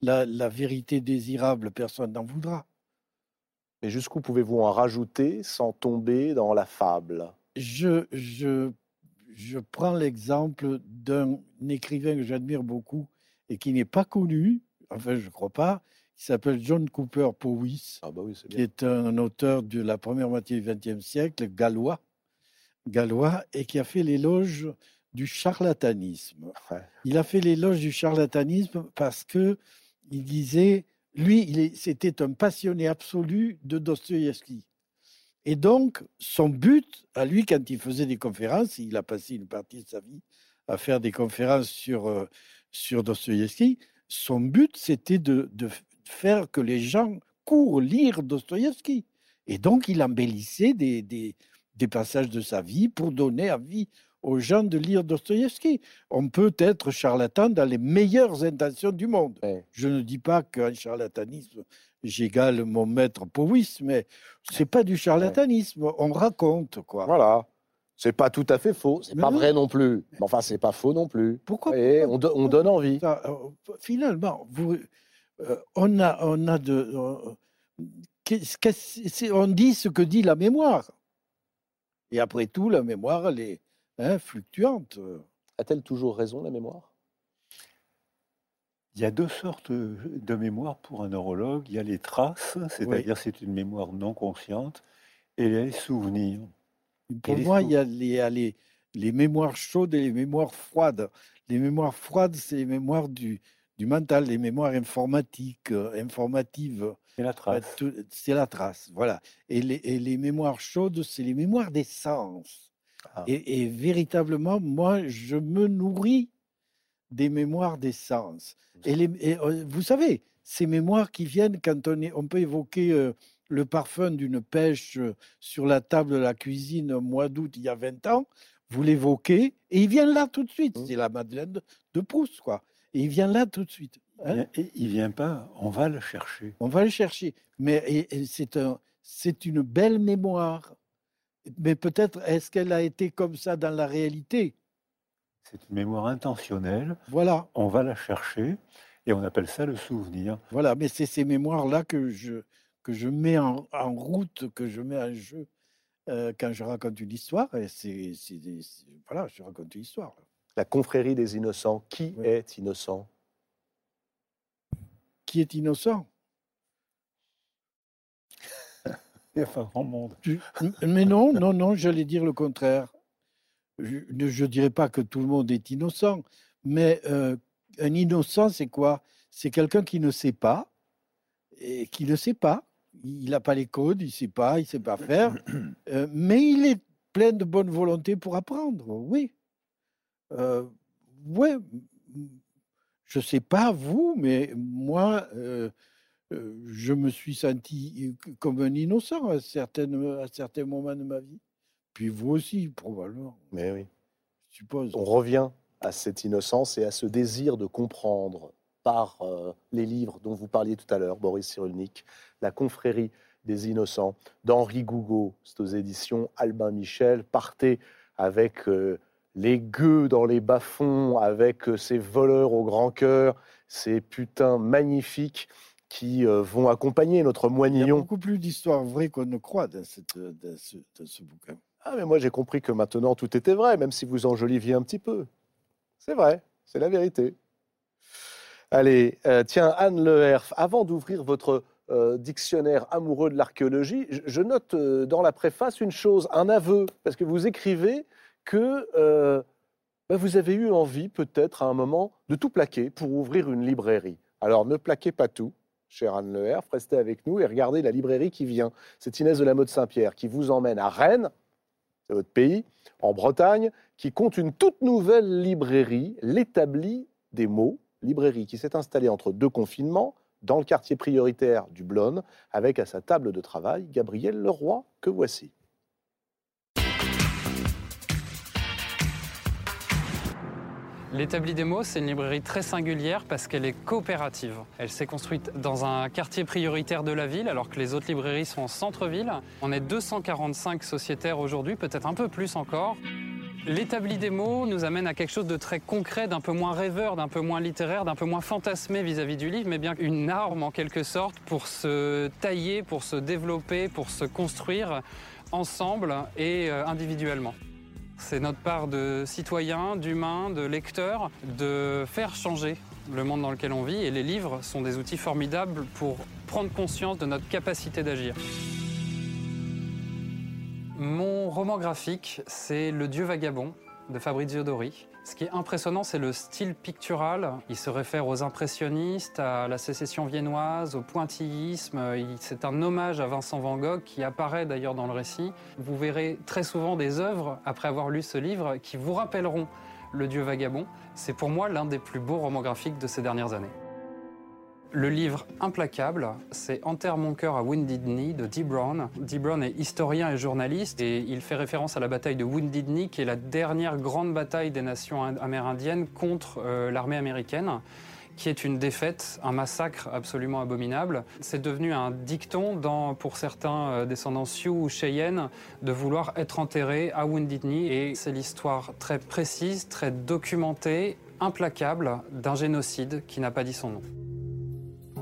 la- la vérité désirable, personne n'en voudra. Mais jusqu'où pouvez-vous en rajouter sans tomber dans la fable? Je, je, je prends l'exemple d'un écrivain que j'admire beaucoup et qui n'est pas connu, enfin je ne crois pas, qui s'appelle John Cooper Powys, Ah bah oui, qui est un auteur de la première moitié du XXe siècle, gallois, gallois, et qui a fait l'éloge du charlatanisme. Il a fait l'éloge du charlatanisme parce que il disait, lui, c'était un passionné absolu de Dostoïevski. Et donc, son but, à lui, quand il faisait des conférences, il a passé une partie de sa vie à faire des conférences sur, euh, sur Dostoïevski, son but, c'était de, de faire que les gens courent lire Dostoïevski. Et donc, il embellissait des, des, des passages de sa vie pour donner envie aux gens de lire Dostoïevski. On peut être charlatan dans les meilleures intentions du monde. Je ne dis pas qu'un charlatanisme, j'égale mon maître Powys, mais c'est pas du charlatanisme. On raconte, quoi. Voilà. C'est pas tout à fait faux, c'est pas non. vrai non plus. Mais enfin, c'est pas faux non plus. Pourquoi, Et on, do- on pourquoi donne envie. ça, euh, Finalement, vous, euh, on, a, on a de. euh, on dit ce que dit la mémoire. Et après tout, la mémoire, elle est hein, fluctuante. A-t-elle toujours raison, la mémoire? Il y a deux sortes de mémoire pour un neurologue. Il y a les traces, c'est-à-dire c'est une mémoire non consciente, et les souvenirs. Pour moi, sou- il y a, les, il y a les, les mémoires chaudes et les mémoires froides. Les mémoires froides, c'est les mémoires du, du mental, les mémoires informatiques, euh, informatives. C'est la Bah, trace. C'est la trace, voilà. Et les, et les mémoires chaudes, c'est les mémoires des sens. Ah. Et, et véritablement, moi, je me nourris des mémoires des sens. Et, les, et, euh, vous savez, ces mémoires qui viennent quand on, est, on peut évoquer euh, le parfum d'une pêche euh, sur la table de la cuisine au mois d'août il y a 20 ans, vous l'évoquez et il vient là tout de suite. Mmh. C'est la Madeleine de, de Proust, quoi. Et il vient là tout de suite. hein. Et il vient pas, on va le chercher. On va le chercher. Mais et- et c'est un, c'est une belle mémoire. Mais peut-être est-ce qu'elle a été comme ça dans la réalité? C'est une mémoire intentionnelle. Voilà. On va la chercher et on appelle ça le souvenir. Voilà, mais c'est ces mémoires-là que je, que je mets en, en route, que je mets en jeu euh, quand je raconte une histoire. Et c'est- voilà, je raconte une histoire. La confrérie des innocents. Qui Oui. est innocent? Qui est innocent? Grand monde. Mais non, non, non, j'allais dire le contraire. Je ne dirais pas que tout le monde est innocent, mais euh, un innocent, c'est quoi? C'est quelqu'un qui ne sait pas, et qui ne sait pas. Il n'a pas les codes, il ne sait pas, il ne sait pas faire, euh, mais il est plein de bonne volonté pour apprendre, oui. Euh, ouais, je ne sais pas vous, mais moi, euh, je me suis senti comme un innocent à, certaines, à certains moments de ma vie. Puis vous aussi, probablement, Mais oui. je suppose. On revient à cette innocence et à ce désir de comprendre par euh, les livres dont vous parliez tout à l'heure, Boris Cyrulnik, La confrérie des innocents d'Henri Gougaud. C'est aux éditions Albin Michel. Partez avec euh, les gueux dans les bas-fonds, avec euh, ces voleurs au grand cœur, ces putains magnifiques qui euh, vont accompagner notre Il y a beaucoup plus d'histoires vraies qu'on ne croit dans, cette, dans, ce, dans ce bouquin. Ah, mais moi j'ai compris que maintenant tout était vrai, même si vous enjoliviez un petit peu. C'est vrai, c'est la vérité. Allez, euh, tiens, Anne Leherf, avant d'ouvrir votre euh, dictionnaire amoureux de l'archéologie, je, je note euh, dans la préface une chose, un aveu, parce que vous écrivez que euh, ben, vous avez eu envie peut-être à un moment de tout plaquer pour ouvrir une librairie. Alors ne plaquez pas tout, chère Anne Leherf, restez avec nous et regardez la librairie qui vient. C'est Inès de la Mode Saint-Pierre qui vous emmène à Rennes, c'est votre pays, en Bretagne, qui compte une toute nouvelle librairie, l'établi des mots, librairie qui s'est installée entre deux confinements dans le quartier prioritaire du Blône, avec à sa table de travail Gabriel Leroy, que voici. L'établi des mots, c'est une librairie très singulière parce qu'elle est coopérative. Elle s'est construite dans un quartier prioritaire de la ville alors que les autres librairies sont en centre-ville. On est 245 sociétaires aujourd'hui, peut-être un peu plus encore. L'établi des mots nous amène à quelque chose de très concret, d'un peu moins rêveur, d'un peu moins littéraire, d'un peu moins fantasmé vis-à-vis du livre, mais bien une arme en quelque sorte pour se tailler, pour se développer, pour se construire ensemble et euh, individuellement. C'est notre part de citoyen, d'humain, de lecteur, de faire changer le monde dans lequel on vit. Et les livres sont des outils formidables pour prendre conscience de notre capacité d'agir. Mon roman graphique, c'est Le Dieu vagabond de Fabrizio Dori. Ce qui est impressionnant, c'est le style pictural. Il se réfère aux impressionnistes, à la sécession viennoise, au pointillisme. Il- C'est un hommage à Vincent Van Gogh qui apparaît d'ailleurs dans le récit. Vous verrez très souvent des œuvres, après avoir lu ce livre, qui vous rappelleront Le Dieu vagabond. C'est pour moi l'un des plus beaux romans graphiques de ces dernières années. Le livre Implacable, c'est Enterre mon cœur à Wounded Knee de Dee Brown. Dee Brown est historien et journaliste et il fait référence à la bataille de Wounded Knee, qui est la dernière grande bataille des nations ind- amérindiennes contre euh, l'armée américaine qui est une défaite, un massacre absolument abominable. C'est devenu un dicton pour certains euh, descendants Sioux ou Cheyenne de vouloir être enterré à Wounded Knee. Et c'est l'histoire très précise, très documentée, implacable d'un génocide qui n'a pas dit son nom.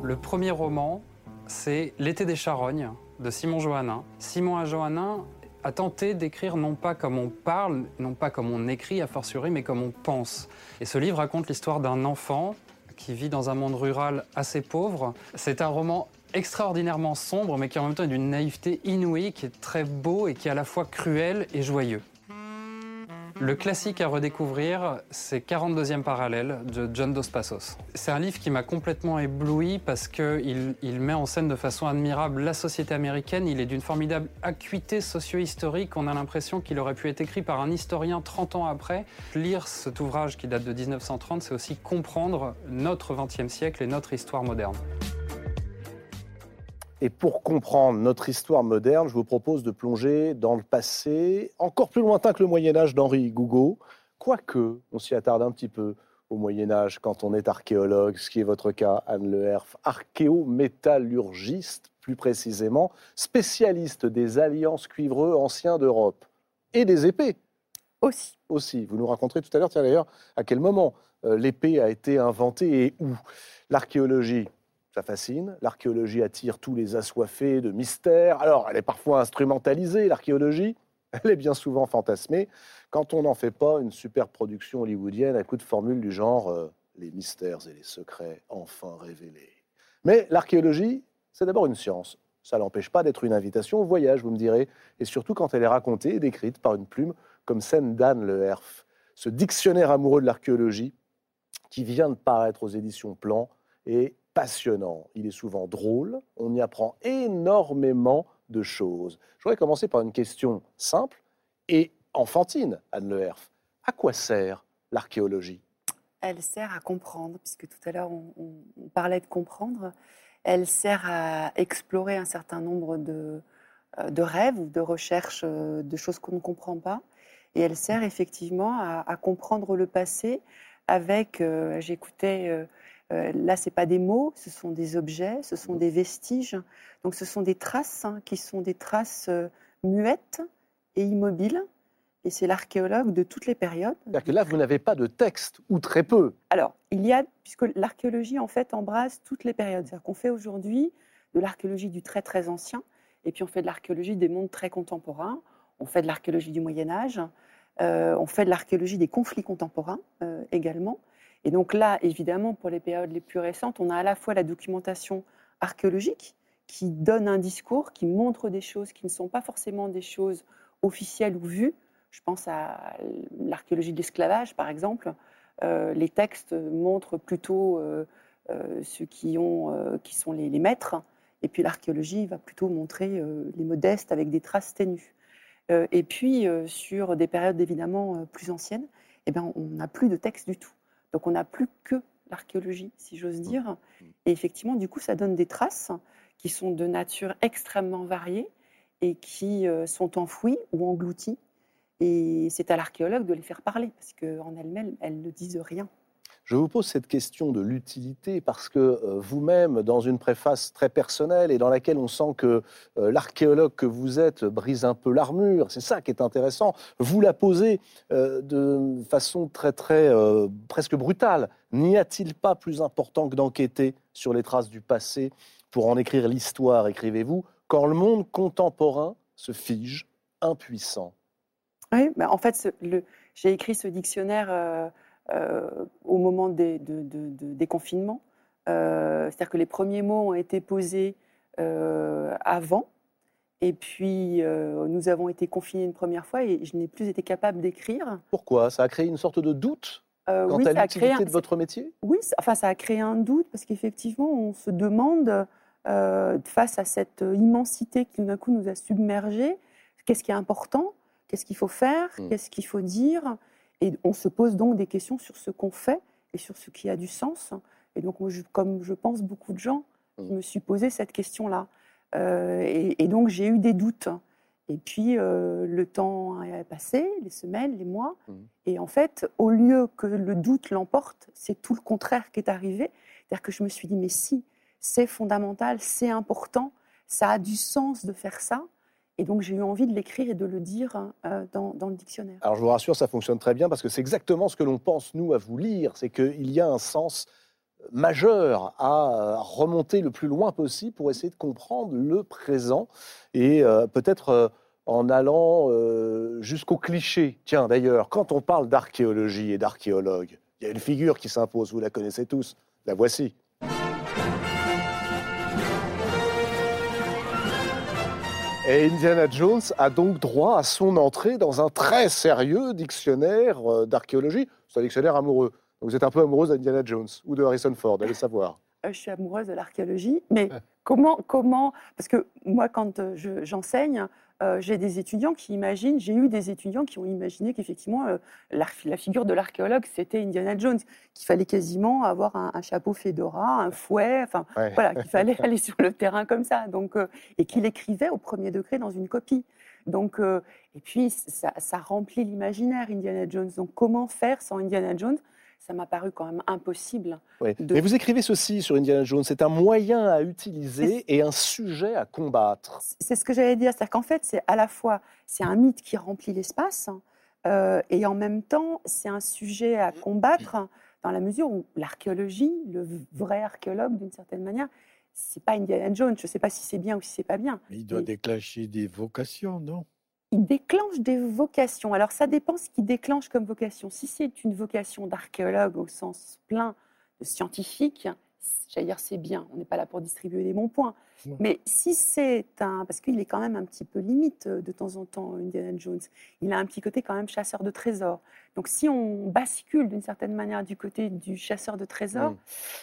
Le premier roman, c'est L'été des charognes de Simon Johannin. Simon Johannin a tenté d'écrire non pas comme on parle, non pas comme on écrit a fortiori, mais comme on pense. Et ce livre raconte l'histoire d'un enfant qui vit dans un monde rural assez pauvre. C'est un roman extraordinairement sombre, mais qui en même temps est d'une naïveté inouïe, qui est très beau et qui est à la fois cruel et joyeux. Le classique à redécouvrir, c'est 42e parallèle de John Dos Passos. C'est un livre qui m'a complètement ébloui parce qu'il il met en scène de façon admirable la société américaine. Il est d'une formidable acuité socio-historique. On a l'impression qu'il aurait pu être écrit par un historien 30 ans après. Lire cet ouvrage qui date de 1930, c'est aussi comprendre notre 20e siècle et notre histoire moderne. Et pour comprendre notre histoire moderne, je vous propose de plonger dans le passé, encore plus lointain que le Moyen Âge d'Henri Gougaud, quoique on s'y attarde un petit peu au Moyen Âge quand on est archéologue, ce qui est votre cas, Anne Leherf, archéométallurgiste, plus précisément, spécialiste des alliances cuivreux anciens d'Europe et des épées Aussi. aussi. Vous nous raconterez tout à l'heure, tiens d'ailleurs, à quel moment euh, l'épée a été inventée et où. L'archéologie, ça fascine. L'archéologie attire tous les assoiffés de mystère. Alors, elle est parfois instrumentalisée, l'archéologie. Elle est bien souvent fantasmée. Quand on n'en fait pas une super production hollywoodienne à coup de formules du genre euh, les mystères et les secrets enfin révélés. Mais l'archéologie, c'est d'abord une science. Ça n'empêche pas d'être une invitation au voyage, vous me direz, et surtout quand elle est racontée et décrite par une plume comme celle d'Anne Le Herf, ce dictionnaire amoureux de l'archéologie qui vient de paraître aux éditions Plan est passionnant. Il est souvent drôle, on y apprend énormément de choses. Je voudrais commencer par une question simple et enfantine, Anne Le Herf. À quoi sert l'archéologie? Elle sert à comprendre, puisque tout à l'heure on, parlait de comprendre. Elle sert à explorer un certain nombre de, euh, rêves ou de recherches euh, de choses qu'on ne comprend pas. Et elle sert effectivement à, comprendre le passé avec, euh, j'écoutais, euh, là c'est pas des mots, ce sont des objets, ce sont des vestiges. Donc ce sont des traces hein, qui sont des traces euh, muettes et immobiles. Et c'est l'archéologue de toutes les périodes. C'est-à-dire que là, vous n'avez pas de texte, ou très peu. Alors, il y a, puisque l'archéologie, en fait, embrasse toutes les périodes. C'est-à-dire qu'on fait aujourd'hui de l'archéologie du très, très ancien, et puis on fait de l'archéologie des mondes très contemporains, on fait de l'archéologie du Moyen-Âge, euh, on fait de l'archéologie des conflits contemporains également. Et donc là, évidemment, pour les périodes les plus récentes, on a à la fois la documentation archéologique qui donne un discours, qui montre des choses qui ne sont pas forcément des choses officielles ou vues. Je pense à l'archéologie de l'esclavage, par exemple. Euh, les textes montrent plutôt euh, euh, ceux qui, ont, qui sont les, maîtres, et puis l'archéologie va plutôt montrer les modestes avec des traces ténues. Et puis, sur des périodes évidemment plus anciennes, eh ben, on n'a plus de texte du tout. Donc, on n'a plus que l'archéologie, si j'ose dire. Et effectivement, du coup, ça donne des traces qui sont de nature extrêmement variée et qui euh, sont enfouies ou englouties. Et c'est à l'archéologue de les faire parler, parce qu'en elles-mêmes, elles ne disent rien. Je vous pose cette question de l'utilité parce que euh, vous-même, dans une préface très personnelle et dans laquelle on sent que euh, l'archéologue que vous êtes brise un peu l'armure, c'est ça qui est intéressant, vous la posez euh, de façon très, très presque brutale. N'y a-t-il pas plus important que d'enquêter sur les traces du passé pour en écrire l'histoire, écrivez-vous, quand le monde contemporain se fige, impuissant? Oui, bah, en fait, j'ai écrit ce dictionnaire au moment des, de- de- de- des confinements. Euh, C'est-à-dire que les premiers mots ont été posés euh, avant. Et puis, euh, nous avons été confinés une première fois et je n'ai plus été capable d'écrire. Pourquoi? Ça a créé une sorte de doute Euh, quant oui, à l'utilité un- de votre métier? Oui, enfin, ça a créé un doute parce qu'effectivement, on se demande, euh, face à cette immensité qui d'un coup nous a submergés, qu'est-ce qui est important, qu'est-ce qu'il faut faire, Mm. qu'est-ce qu'il faut dire? Et on se pose donc des questions sur ce qu'on fait et sur ce qui a du sens. Et donc, moi, je- comme je pense beaucoup de gens, je Mm. me suis posé cette question-là. Euh, et, et donc, j'ai eu des doutes. Et puis, euh, le temps est passé, les semaines, les mois. Mm. Et en fait, au lieu que le doute l'emporte, c'est tout le contraire qui est arrivé. C'est-à-dire que je me suis dit, mais si, c'est fondamental, c'est important, ça a du sens de faire ça. Et donc, j'ai eu envie de l'écrire et de le dire euh, dans, le dictionnaire. Alors je vous rassure, ça fonctionne très bien parce que c'est exactement ce que l'on pense, nous, à vous lire. C'est qu'il y a un sens majeur à euh, remonter le plus loin possible pour essayer de comprendre le présent et euh, peut-être euh, en allant euh, jusqu'au cliché. Tiens, d'ailleurs, quand on parle d'archéologie et d'archéologue, il y a une figure qui s'impose, vous la connaissez tous, la voici. Et Indiana Jones a donc droit à son entrée dans un très sérieux dictionnaire euh, d'archéologie. C'est un dictionnaire amoureux. Donc vous êtes un peu amoureuse d'Indiana Jones ou de Harrison Ford, allez savoir. Euh, je suis amoureuse de l'archéologie, mais comment, comment Parce que moi, quand euh, je- j'enseigne, euh, j'ai des étudiants qui imaginent, j'ai eu des étudiants qui ont imaginé qu'effectivement, euh, la, la figure de l'archéologue, c'était Indiana Jones, qu'il fallait quasiment avoir un, un chapeau fedora, un fouet, enfin, Ouais. voilà, qu'il fallait aller sur le terrain comme ça, donc, euh, et qu'il écrivait au premier degré dans une copie. Donc, et puis, ça, ça remplit l'imaginaire, Indiana Jones. Donc, comment faire sans Indiana Jones? Ça m'a paru quand même impossible. Oui. de- Mais vous écrivez ceci sur Indiana Jones, c'est un moyen à utiliser et un sujet à combattre. C'est ce que j'allais dire, c'est-à-dire qu'en fait, c'est à la fois c'est un mythe qui remplit l'espace euh, et en même temps, c'est un sujet à combattre dans la mesure où l'archéologie, le vrai archéologue d'une certaine manière, c'est pas Indiana Jones. Je ne sais pas si c'est bien ou si c'est pas bien. Mais il doit déclencher des vocations, non? Il déclenche des vocations. Alors ça dépend ce qu'il déclenche comme vocation. Si c'est une vocation d'archéologue au sens plein de scientifique, j'allais c'est bien. On n'est pas là pour distribuer des bons points. Mais si c'est un, parce qu'il est quand même un petit peu limite euh, de temps en temps, Indiana Jones. Il a un petit côté quand même chasseur de trésors. Donc si on bascule d'une certaine manière du côté du chasseur de trésors, Mm.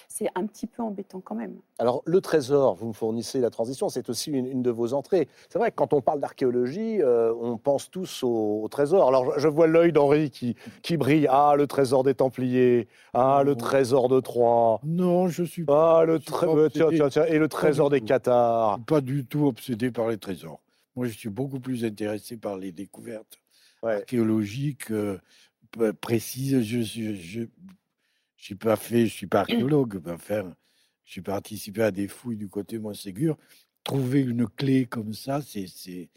c'est un petit peu embêtant quand même. Alors, le trésor, vous me fournissez la transition, c'est aussi une, une de vos entrées. C'est vrai que quand on parle d'archéologie, euh, on pense tous au, au trésor. Alors, je, je vois l'œil d'Henri qui, qui brille. Ah, le trésor des Templiers. Ah, le trésor de Troie. Non, je suis pas, Ah, le Je suis tré- pas euh, tiens, obsédé. tiens, tiens, et le trésor des tout. Pas du tout obsédé par les trésors. Moi, je suis beaucoup plus intéressé par les découvertes Ouais. archéologiques euh, précises. Je suis, je, j'ai pas fait, je suis pas archéologue. mais Enfin, j'ai participé à des fouilles du côté Montségur. Trouver une clé comme ça, c'est,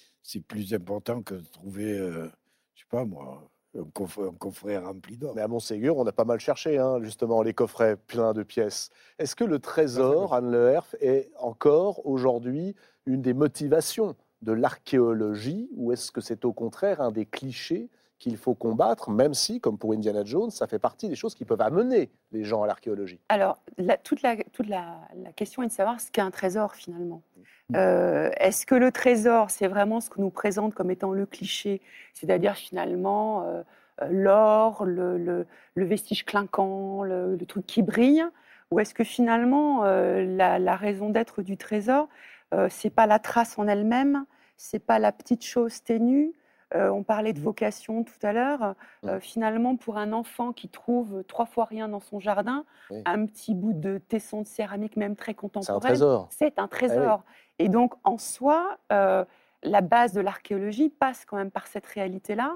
plus important que de trouver, euh, je sais pas moi, un coffret, rempli d'or. Mais à Montségur, on a pas mal cherché, hein, justement, les coffrets pleins de pièces. Est-ce que le trésor, Anne Le Herf, est encore aujourd'hui une des motivations de l'archéologie ou est-ce que c'est au contraire un des clichés qu'il faut combattre, même si, comme pour Indiana Jones, ça fait partie des choses qui peuvent amener les gens à l'archéologie Alors, la- toute, la, toute la, la question est de savoir ce qu'est un trésor finalement. Mm. Euh, Est-ce que le trésor, c'est vraiment ce qu'on nous présente comme étant le cliché, c'est-à-dire finalement euh, euh, l'or, le, le- le vestige clinquant, le, le truc qui brille Ou est-ce que finalement, euh, la, la raison d'être du trésor, euh, c'est pas la trace en elle-même, c'est pas la petite chose ténue euh, on parlait de vocation tout à l'heure. Euh, finalement, pour un enfant qui trouve trois fois rien dans son jardin, Oui. un petit bout de tesson de céramique, même très C'est un contemporain, trésor. c'est un trésor. Et donc, en soi, euh, la base de l'archéologie passe quand même par cette réalité-là.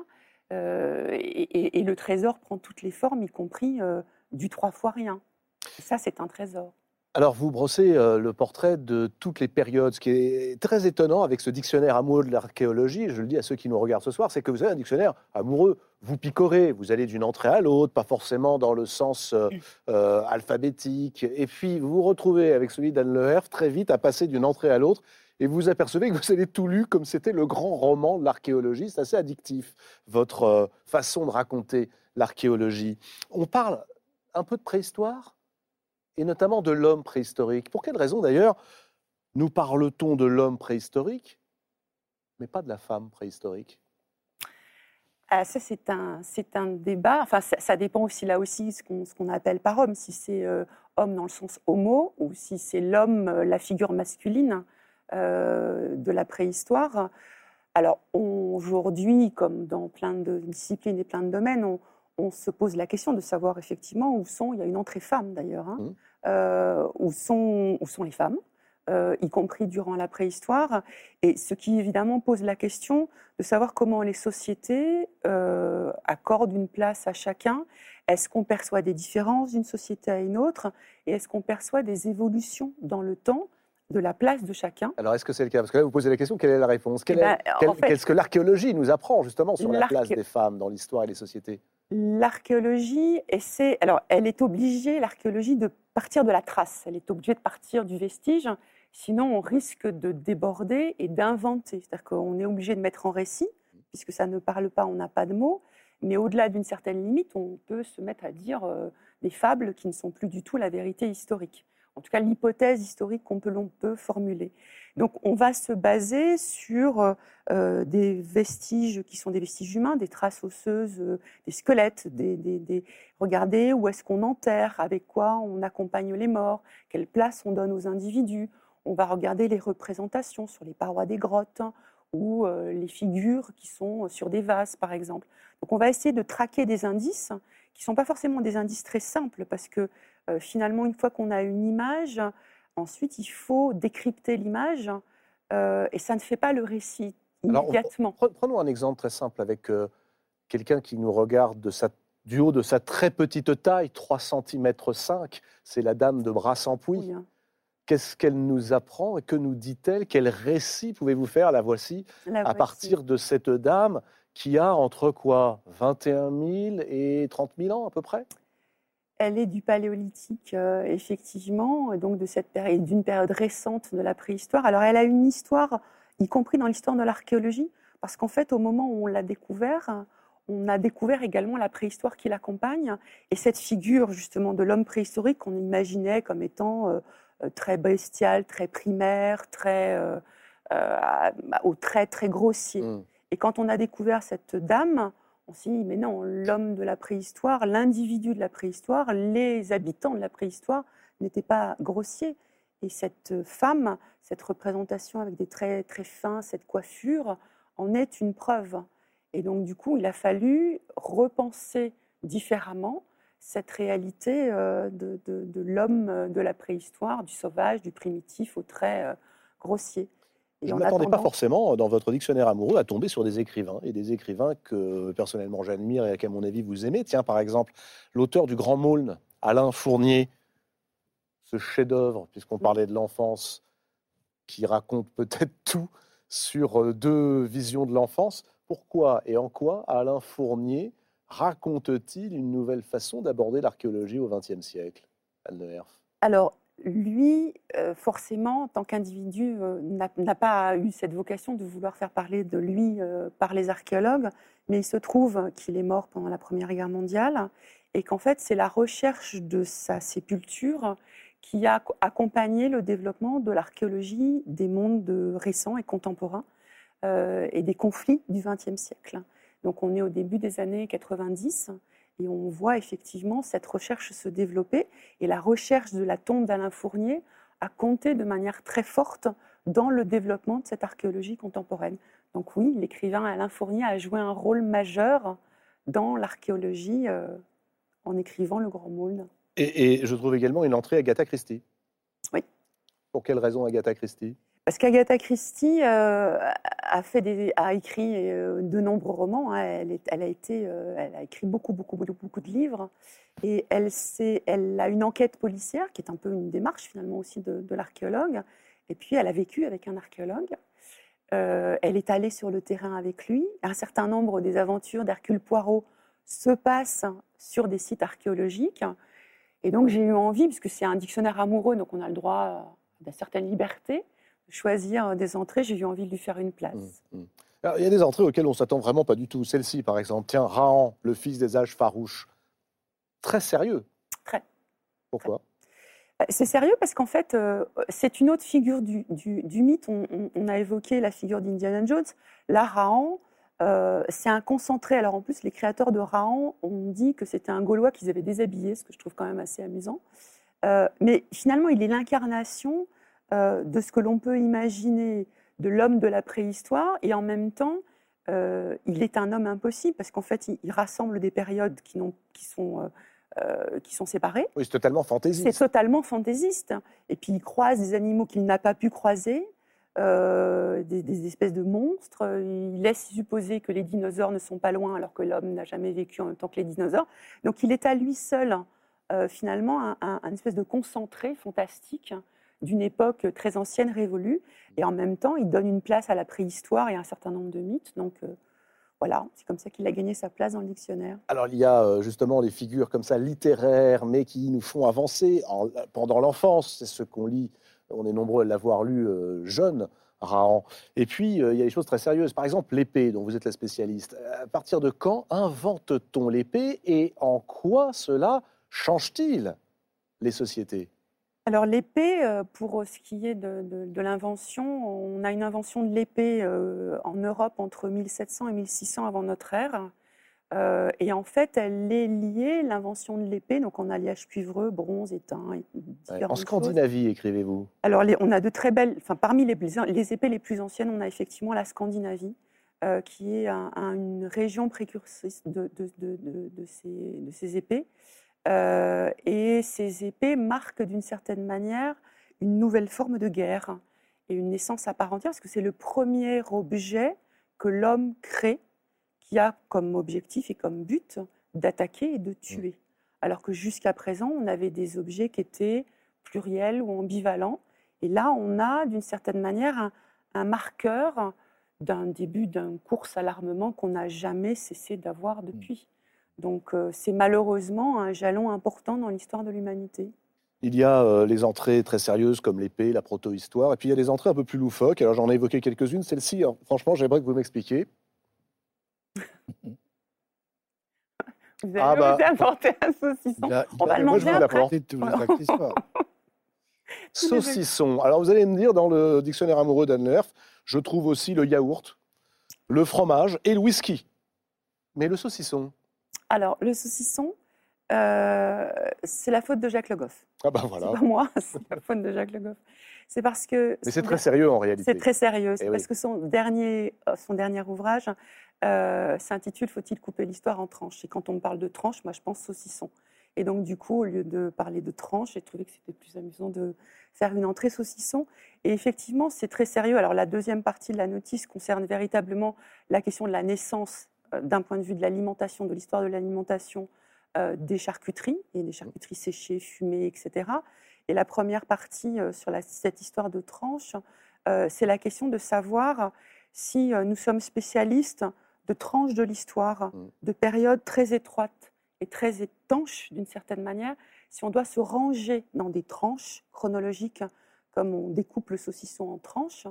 Et, et- et le trésor prend toutes les formes, y compris du trois fois rien. Et ça, c'est un trésor. Alors, vous brossez euh, le portrait de toutes les périodes. Ce qui est très étonnant avec ce dictionnaire amoureux de l'archéologie, je le dis à ceux qui nous regardent ce soir, c'est que vous avez un dictionnaire amoureux. Vous picorez, vous allez d'une entrée à l'autre, pas forcément dans le sens euh, euh, alphabétique. Et puis, vous vous retrouvez avec celui d'Anne Leherf très vite à passer d'une entrée à l'autre. Et vous apercevez que vous avez tout lu comme c'était le grand roman de l'archéologie. C'est assez addictif, votre façon de raconter l'archéologie. On parle un peu de préhistoire? Et notamment de l'homme préhistorique. Pour quelle raison d'ailleurs nous parle-t-on de l'homme préhistorique, mais pas de la femme préhistorique? Ah, ça, c'est un, c'est un débat. Enfin, ça, dépend aussi là aussi ce qu'on, ce qu'on appelle par homme, si c'est euh, homme dans le sens homo ou si c'est l'homme, euh, la figure masculine euh, de la préhistoire. Alors aujourd'hui, comme dans plein de disciplines et plein de domaines, on se pose la question de savoir effectivement où sont, il y a une entrée femme d'ailleurs, hein, Mhm. euh, où, sont, où sont les femmes, euh, y compris durant la préhistoire, et ce qui évidemment pose la question de savoir comment les sociétés euh, accordent une place à chacun. Est-ce qu'on perçoit des différences d'une société à une autre? Et est-ce qu'on perçoit des évolutions dans le temps de la place de chacun? Alors est-ce que c'est le cas? Parce que là, vous posez la question, quelle est la réponse? Eh ben, en quelle- fait- Qu'est-ce que l'archéologie nous apprend justement sur la place des femmes dans l'histoire et les sociétés? L'archéologie essaie, alors elle est obligée, l'archéologie, de partir de la trace. Elle est obligée de partir du vestige, sinon on risque de déborder et d'inventer. C'est-à-dire qu'on est obligé de mettre en récit, puisque ça ne parle pas, on n'a pas de mots. Mais au-delà d'une certaine limite, on peut se mettre à dire euh, des fables qui ne sont plus du tout la vérité historique. En tout cas, l'hypothèse historique qu'on peut, peut formuler. Donc, on va se baser sur euh, euh, des vestiges qui sont des vestiges humains, des traces osseuses, euh, des squelettes, des, des- des- regarder où est-ce qu'on enterre, avec quoi on accompagne les morts, quelle place on donne aux individus. On va regarder les représentations sur les parois des grottes hein, ou les figures qui sont sur des vases, par exemple. Donc on va essayer de traquer des indices qui ne sont pas forcément des indices très simples parce que finalement, une fois qu'on a une image, ensuite il faut décrypter l'image euh, et ça ne fait pas le récit immédiatement. Pre- Prenons un exemple très simple avec euh, quelqu'un qui nous regarde de sa du haut de sa très petite taille, 3 cm 5, c'est la dame de Brassampuis. Oui, hein. Qu'est-ce qu'elle nous apprend et que nous dit-elle? Quel récit pouvez-vous faire? La voici La à voici. partir de cette dame qui a entre quoi? 21 000 et 30 000 ans à peu près? Elle est du paléolithique, euh, effectivement, et donc de cette période, d'une période récente de la préhistoire. Alors, elle a une histoire, y compris dans l'histoire de l'archéologie, parce qu'en fait, au moment où on l'a découvert, on a découvert également la préhistoire qui l'accompagne, et cette figure justement de l'homme préhistorique qu'on imaginait comme étant euh, euh, très bestial, très primaire, très euh, euh, au trait très grossier. Hmm. Et quand on a découvert cette dame, on s'est dit, mais non, l'homme de la préhistoire, l'individu de la préhistoire, les habitants de la préhistoire n'étaient pas grossiers. Et cette femme, cette représentation avec des traits très fins, cette coiffure, en est une preuve. Et donc, du coup, il a fallu repenser différemment cette réalité euh, de, de- l'homme de la préhistoire, du sauvage, du primitif, au trait euh, grossier. Et Je ne m'attendais pas forcément, dans votre dictionnaire amoureux, à tomber sur des écrivains, et des écrivains que personnellement j'admire et qu'à mon avis vous aimez. Tiens, par exemple, l'auteur du Grand Maulne, Alain Fournier, ce chef-d'œuvre, puisqu'on parlait de l'enfance, qui raconte peut-être tout sur euh, deux visions de l'enfance. Pourquoi et en quoi Alain Fournier raconte-t-il une nouvelle façon d'aborder l'archéologie au XXe siècle Anne Alors, lui, euh, forcément, en tant qu'individu, euh, n'a pas eu cette vocation de vouloir faire parler de lui euh, par les archéologues, mais il se trouve qu'il est mort pendant la Première Guerre mondiale et qu'en fait, c'est la recherche de sa sépulture qui a ac- accompagné le développement de l'archéologie des mondes récents et contemporains et des conflits du XXe siècle. Donc, on est au début des années 90 et on voit effectivement cette recherche se développer. Et la recherche de la tombe d'Alain Fournier a compté de manière très forte dans le développement de cette archéologie contemporaine. Donc oui, l'écrivain Alain Fournier a joué un rôle majeur dans l'archéologie euh, en écrivant Le Grand Maulne. et, et je trouve également une entrée Agatha Christie. Oui. Pour quelle raison Agatha Christie? Parce qu'Agatha Christie euh, a, écrit euh, de nombreux romans. hein. Euh, elle a écrit beaucoup, beaucoup, beaucoup, de livres. Et elle, a une enquête policière qui est un peu une démarche finalement aussi de, de l'archéologue. Et puis elle a vécu avec un archéologue. Elle est allée sur le terrain avec lui. Un certain nombre des aventures d'Hercule Poirot se passent sur des sites archéologiques. Et donc j'ai eu envie, puisque c'est un dictionnaire amoureux, donc on a le droit à certaines libertés, choisir des entrées. J'ai eu envie de lui faire une place. Mm, mm. Alors, il y a des entrées auxquelles on s'attend vraiment pas du tout. Celle-ci, par exemple. Tiens, Rahan, le fils des âges farouches. Très sérieux. Très. Pourquoi? Euh, C'est sérieux parce qu'en fait, euh, c'est une autre figure du, du- du mythe. On, on- on a évoqué la figure d'Indiana Jones. Là, Rahan, euh, c'est un concentré. Alors en plus, les créateurs de Rahan ont dit que c'était un Gaulois qu'ils avaient déshabillé, ce que je trouve quand même assez amusant. Euh, mais finalement, il est l'incarnation euh, de ce que l'on peut imaginer de l'homme de la préhistoire et en même temps, euh, il est un homme impossible parce qu'en fait, il, il rassemble des périodes qui, sont, euh, euh, qui sont. Oui, c'est totalement C'est fantaisiste. totalement fantaisiste. Et puis il croise des animaux qu'il n'a pas pu croiser, euh, des, des espèces de monstres. Il laisse supposer que les dinosaures ne sont pas loin alors que l'homme n'a jamais vécu en même temps que les dinosaures. Donc il est à lui seul, euh, finalement, un, un- un espèce de concentré fantastique d'une époque très ancienne, révolue. Et en même temps, il donne une place à la préhistoire et à un certain nombre de mythes. Donc euh, voilà, c'est comme ça qu'il a gagné sa place dans le dictionnaire. Alors, il y a euh, justement des figures comme ça, littéraires, mais qui nous font avancer en- pendant l'enfance. C'est ce qu'on lit. On est nombreux à l'avoir lu euh, jeune, Rahan. Et puis, il y a des choses très sérieuses. Par exemple, l'épée, dont vous êtes la spécialiste. À partir de quand invente-t-on l'épée et en quoi cela change-t-il les sociétés? Alors l'épée, euh, pour ce qui est de, de- de l'invention, on a une invention de l'épée euh, en Europe entre 1700 et 1600 avant notre ère. Euh, et en fait, elle est liée, l'invention de l'épée, donc en alliage cuivreux, bronze, étain, et différentes En. Scandinavie, écrivez-vous. Alors, les- on a de très belles. Enfin, parmi les, les épées les plus anciennes, on a effectivement la Scandinavie, euh, qui est un- un- une région de- de- de ces, de ces épées. Euh, et ces épées marquent d'une certaine manière une nouvelle forme de guerre et une naissance à part entière, parce que c'est le premier objet que l'homme crée qui a comme objectif et comme but d'attaquer et de tuer. Alors que jusqu'à présent, on avait des objets qui étaient pluriels ou ambivalents. Et là, on a d'une certaine manière un, un marqueur d'un début d'une course à l'armement qu'on n'a jamais cessé d'avoir depuis. Donc euh, c'est malheureusement un jalon important dans l'histoire de l'humanité. Il y a euh, les entrées très sérieuses comme l'épée, la proto-histoire, et puis il y a des entrées un peu plus loufoques. Alors j'en ai évoqué quelques-unes. Celle-ci, alors, franchement, j'aimerais que vous m'expliquiez. Vous avez Ah bah. apporter un saucisson. Il a- il On va le moi, je manger vous après. les. Saucisson. Alors vous allez me dire, dans le dictionnaire amoureux d'Anne Lerf, je trouve aussi le yaourt, le fromage et le whisky. Mais le saucisson, Alors le saucisson, euh, c'est la faute de Jacques Le Goff. ah ben voilà. C'est pas moi, c'est la faute de Jacques Le Goff. C'est parce que Mais c'est très sérieux en réalité. C'est très sérieux. C'est Eh parce oui. que son dernier, euh, son dernier ouvrage euh, s'intitule Faut-il couper l'histoire en tranches? Et quand on me parle de tranches, moi je pense saucisson. Et donc du coup, au lieu de parler de tranches, j'ai trouvé que c'était plus amusant de faire une entrée saucisson. Et effectivement, c'est très sérieux. Alors la deuxième partie de la notice concerne véritablement la question de la naissance d'un point de vue de l'alimentation, de l'histoire de l'alimentation euh, des charcuteries, et des charcuteries séchées, fumées, etc. Et la première partie euh, sur la- cette histoire de tranches, euh, c'est la question de savoir si euh, nous sommes spécialistes de tranches de l'histoire, Mm. de périodes très étroites et très étanches d'une certaine manière, si on doit se ranger dans des tranches chronologiques comme on découpe le saucisson en tranches,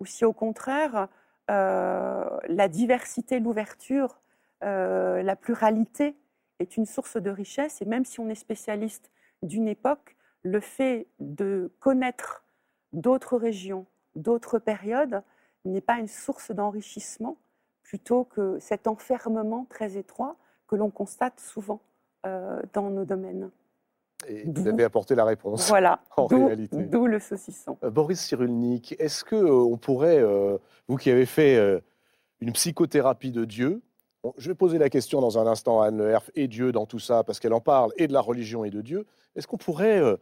ou si au contraire euh, la diversité, l'ouverture, euh, la pluralité est une source de richesse, et même si on est spécialiste d'une époque, le fait de connaître d'autres régions, d'autres périodes, n'est pas une source d'enrichissement, plutôt que cet enfermement très étroit que l'on constate souvent euh, dans nos domaines. Et vous avez apporté la réponse. Voilà, En d'où réalité. d'où le saucisson. Euh, Boris Cyrulnik, est-ce que euh, on pourrait, euh, vous qui avez fait euh, une psychothérapie de Dieu, bon, je vais poser la question dans un instant à Anne Le Herf et Dieu dans tout ça, parce qu'elle en parle, et de la religion et de Dieu, est-ce qu'on pourrait euh,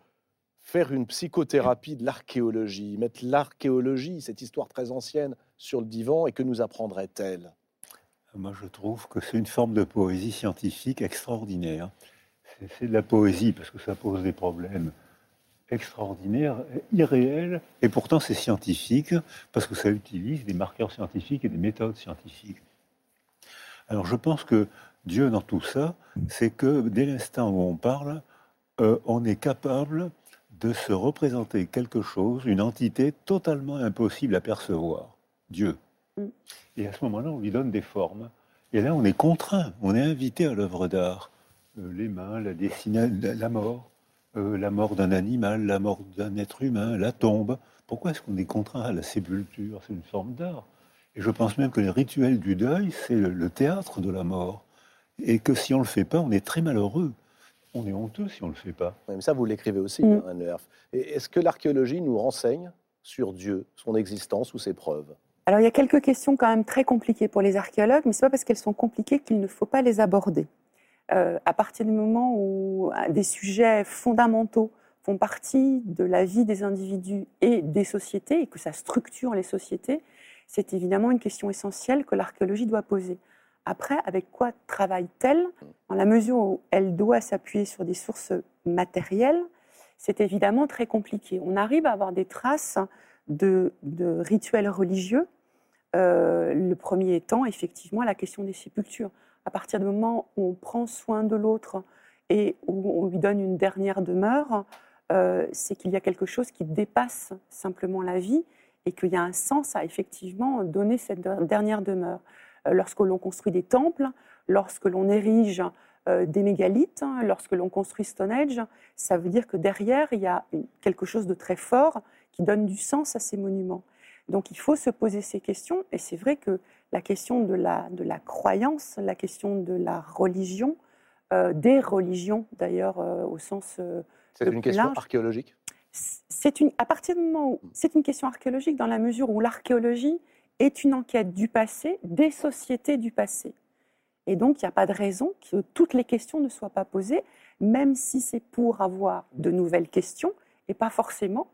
faire une psychothérapie de l'archéologie, mettre l'archéologie, cette histoire très ancienne, sur le divan, et que nous apprendrait-elle? Moi, je trouve que c'est une forme de poésie scientifique extraordinaire. C'est- de la poésie parce que ça pose des problèmes extraordinaires, irréels, et pourtant c'est scientifique parce que ça utilise des marqueurs scientifiques et des méthodes scientifiques. Alors je pense que Dieu dans tout ça, c'est que dès l'instant où on parle, euh, on est capable de se représenter quelque chose, une entité totalement impossible à percevoir, Dieu. Mm. Et à ce moment-là, on lui donne des formes. Et là, on est contraint, on est invité à l'œuvre d'art. Euh, les mains, la, la mort, euh, la mort d'un animal, la mort d'un être humain, la tombe. Pourquoi est-ce qu'on est contraint à la sépulture? C'est une forme d'art. Et je pense même que les rituels du deuil, c'est le, le théâtre de la mort. Et que si on ne le fait pas, on est très malheureux. On est honteux si on ne le fait pas. Mais ça, vous l'écrivez aussi, Mm. hein, Anne est-ce que l'archéologie nous renseigne sur Dieu, son existence ou ses preuves? Alors il y a quelques questions quand même très compliquées pour les archéologues, mais ce n'est pas parce qu'elles sont compliquées qu'il ne faut pas les aborder. Euh, à partir du moment où euh, des sujets fondamentaux font partie de la vie des individus et des sociétés, et que ça structure les sociétés, c'est évidemment une question essentielle que l'archéologie doit poser. Après, avec quoi travaille-t-elle? Dans la mesure où elle doit s'appuyer sur des sources matérielles, c'est évidemment très compliqué. On arrive à avoir des traces de, rituels religieux, euh, le premier étant effectivement la question des sépultures. À partir du moment où on prend soin de l'autre et où on lui donne une dernière demeure, euh, c'est qu'il y a quelque chose qui dépasse simplement la vie et qu'il y a un sens à effectivement donner cette de- dernière demeure. Euh, lorsque l'on construit des temples, lorsque l'on érige euh, des mégalithes, hein, lorsque l'on construit Stonehenge, ça veut dire que derrière, il y a quelque chose de très fort qui donne du sens à ces monuments. Donc il faut se poser ces questions, et c'est vrai que la question de la, de la croyance, la question de la religion, euh, des religions d'ailleurs euh, au sens... euh, C'est une plus question large. archéologique? C'est une, à partir du moment où c'est une question archéologique dans la mesure où l'archéologie est une enquête du passé, des sociétés du passé. Et donc, il n'y a pas de raison que toutes les questions ne soient pas posées, même si c'est pour avoir de nouvelles questions et pas forcément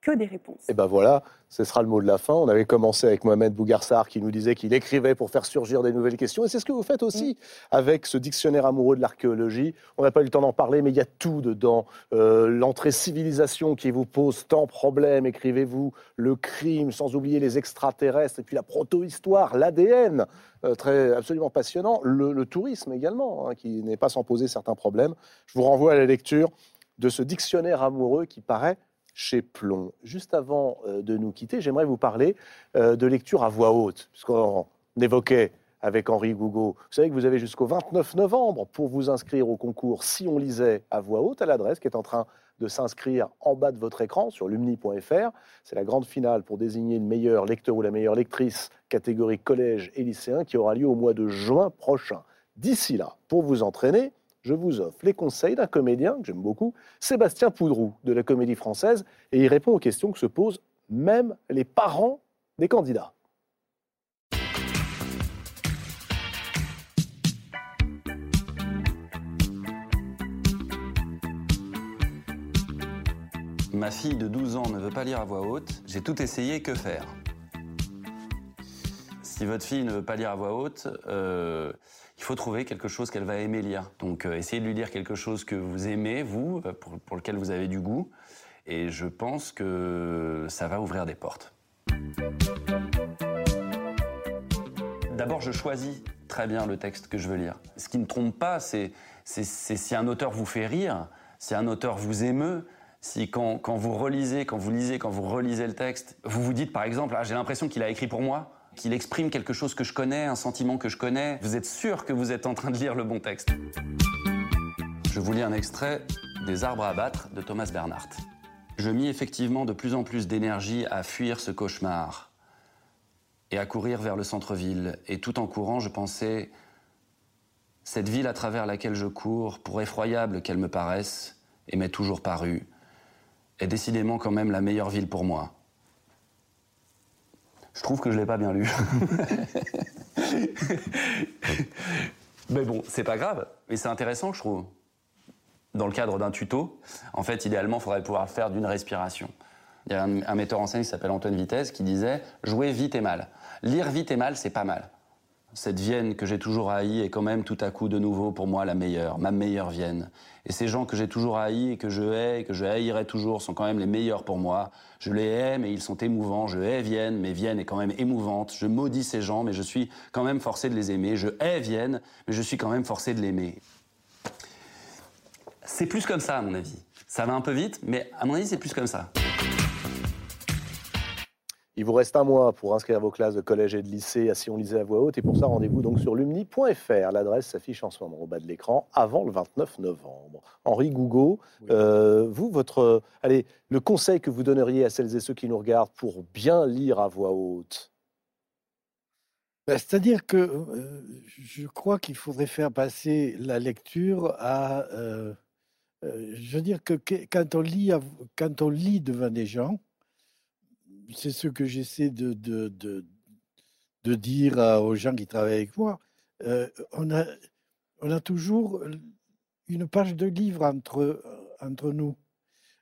que des réponses. Et ben voilà, ce sera le mot de la fin. On avait commencé avec Mohamed Bougarsar qui nous disait qu'il écrivait pour faire surgir des nouvelles questions. Et c'est ce que vous faites aussi avec ce dictionnaire amoureux de l'archéologie. On n'a pas eu le temps d'en parler, mais il y a tout dedans. Euh, L'entrée civilisation qui vous pose tant de problèmes, écrivez-vous. Le crime, sans oublier les extraterrestres. Et puis la proto-histoire, l'ADN, euh, très absolument passionnant. Le, le tourisme également, hein, qui n'est pas sans poser certains problèmes. Je vous renvoie à la lecture de ce dictionnaire amoureux qui paraît chez Plomb. Juste avant euh, de nous quitter, j'aimerais vous parler euh, de lecture à voix haute, puisqu'on évoquait avec Henri Gougo. Vous savez que vous avez jusqu'au 29 novembre pour vous inscrire au concours Si on lisait à voix haute à l'adresse qui est en train de s'inscrire en bas de votre écran sur lumni.fr. C'est la grande finale pour désigner le meilleur lecteur ou la meilleure lectrice catégorie collège et lycéen qui aura lieu au mois de juin prochain. D'ici là, pour vous entraîner, je vous offre les conseils d'un comédien que j'aime beaucoup, Sébastien Poudrou de la Comédie Française, et il répond aux questions que se posent même les parents des candidats. Ma fille de 12 ans ne veut pas lire à voix haute. J'ai tout essayé, que faire? Si votre fille ne veut pas lire à voix haute, euh, il faut trouver quelque chose qu'elle va aimer lire. Donc euh, essayez de lui lire quelque chose que vous aimez, vous, euh, pour, lequel vous avez du goût. Et je pense que ça va ouvrir des portes. D'abord, je choisis très bien le texte que je veux lire. Ce qui ne trompe pas, c'est si un auteur vous fait rire, si un auteur vous émeut, si quand, quand vous relisez, quand vous lisez, quand vous relisez le texte, vous vous dites par exemple, ah, j'ai l'impression qu'il a écrit pour moi, qu'il exprime quelque chose que je connais, un sentiment que je connais, vous êtes sûr que vous êtes en train de lire le bon texte? Je vous lis un extrait des Arbres à battre de Thomas Bernhardt. Je mis effectivement de plus en plus d'énergie à fuir ce cauchemar et à courir vers le centre-ville. Et tout en courant, je pensais cette ville à travers laquelle je cours, pour effroyable qu'elle me paraisse, et m'est toujours parue, est décidément quand même la meilleure ville pour moi. Je trouve que je l'ai pas bien lu. mais bon, c'est pas grave, mais c'est intéressant, je trouve. Dans le cadre d'un tuto, en fait, idéalement, il faudrait pouvoir le faire d'une respiration. Il y a un, un metteur en scène qui s'appelle Antoine Vitesse qui disait jouer vite et mal. Lire vite et mal, c'est pas mal. Cette Vienne que j'ai toujours haïe est quand même tout à coup de nouveau pour moi la meilleure, ma meilleure Vienne. Et ces gens que j'ai toujours haïs et que je hais et que je haïrai toujours sont quand même les meilleurs pour moi. Je les hais, mais ils sont émouvants. Je hais Vienne, mais Vienne est quand même émouvante. Je maudis ces gens, mais je suis quand même forcé de les aimer. Je hais Vienne, mais je suis quand même forcé de l'aimer. C'est plus comme ça, à mon avis. Ça va un peu vite, mais à mon avis, c'est plus comme ça. Il vous reste un mois pour inscrire vos classes de collège et de lycée à Si on lisait à voix haute. Et pour ça, rendez-vous donc sur lumni.fr. L'adresse s'affiche en ce moment au bas de l'écran avant le 29 novembre. Henri Gougo, euh, vous, votre, allez, le conseil que vous donneriez à celles et ceux qui nous regardent pour bien lire à voix haute? Ben, C'est-à-dire que euh, je crois qu'il faudrait faire passer la lecture à. euh, je veux dire que, quand, on lit, quand on lit devant des gens, c'est ce que j'essaie de, de, de, de dire à- aux gens qui travaillent avec moi. euh, on, a, on a toujours une page de livre entre, entre nous.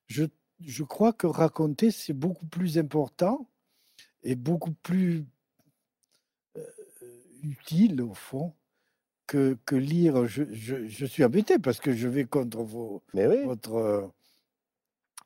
Je, je crois que raconter, c'est beaucoup plus important et beaucoup plus utile, au fond, que, que lire. Je, je, je suis embêté parce que je vais contre vos, Mais oui, votre. euh,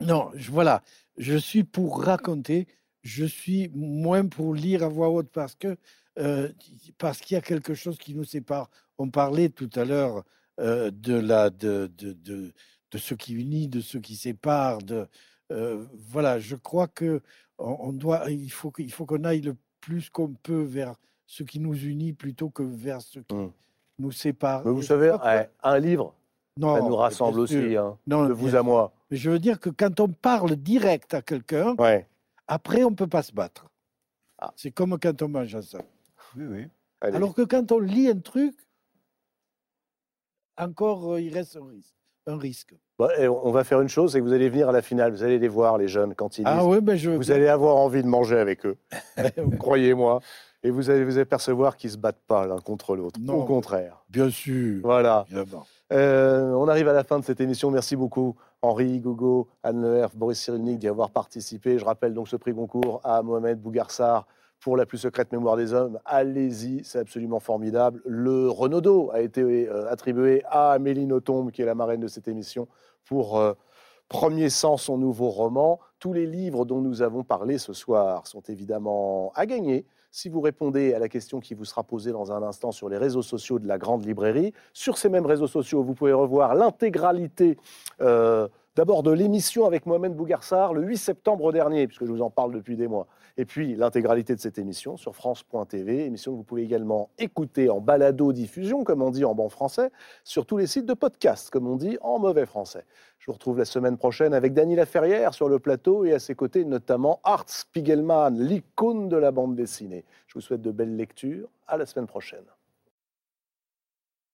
Non, je- voilà. Je suis pour raconter. Je suis moins pour lire à voix haute parce que euh, parce qu'il y a quelque chose qui nous sépare. On parlait tout à l'heure euh, de la de, de, de, de ce qui unit, de ce qui sépare. De euh, voilà. Je crois que on, on doit. Il faut qu'il faut qu'on aille le plus qu'on peut vers ce qui nous unit plutôt que vers ce qui Mm. nous sépare. mais vous Et savez, un livre, non, ça nous rassemble aussi, hein, Non, de vous à moi. mais je veux dire que quand on parle direct à quelqu'un, Ouais. Après, on ne peut pas se battre. Ah. C'est comme quand on mange ensemble. Oui, oui. Allez. Alors que quand on lit un truc, encore, euh, il reste un risque. Un risque. Bon, et on va faire une chose, c'est que vous allez venir à la finale, vous allez les voir, les jeunes, quand ils lisent. Ah oui, ben je. Vous allez avoir envie de manger avec eux, croyez-moi. Et vous allez vous apercevoir qu'ils ne se battent pas l'un contre l'autre. Non. Au contraire. Bien sûr. Voilà. Évidemment. Euh, on arrive à la fin de cette émission. Merci beaucoup, Henri, Gogo, Anne Leherf, Boris Cyrulnik d'y avoir participé. Je rappelle donc ce prix Goncourt à Mohamed Bougarsar pour la plus secrète mémoire des hommes. Allez-y, c'est absolument formidable. Le Renaudot a été euh, attribué à Amélie Nothomb, qui est la marraine de cette émission, pour euh, Premier Sens, son nouveau roman. Tous les livres dont nous avons parlé ce soir sont évidemment à gagner si vous répondez à la question qui vous sera posée dans un instant sur les réseaux sociaux de la Grande Librairie. Sur ces mêmes réseaux sociaux, vous pouvez revoir l'intégralité. Euh, d'abord de l'émission avec Mohamed Bougarsar le 8 septembre dernier, puisque je vous en parle depuis des mois. Et puis l'intégralité de cette émission sur France.tv, émission que vous pouvez également écouter en balado-diffusion, comme on dit en bon français, sur tous les sites de podcast, comme on dit en mauvais français. Je vous retrouve la semaine prochaine avec Dany Laferrière sur le plateau et à ses côtés notamment Art Spiegelman, l'icône de la bande dessinée. Je vous souhaite de belles lectures. À la semaine prochaine.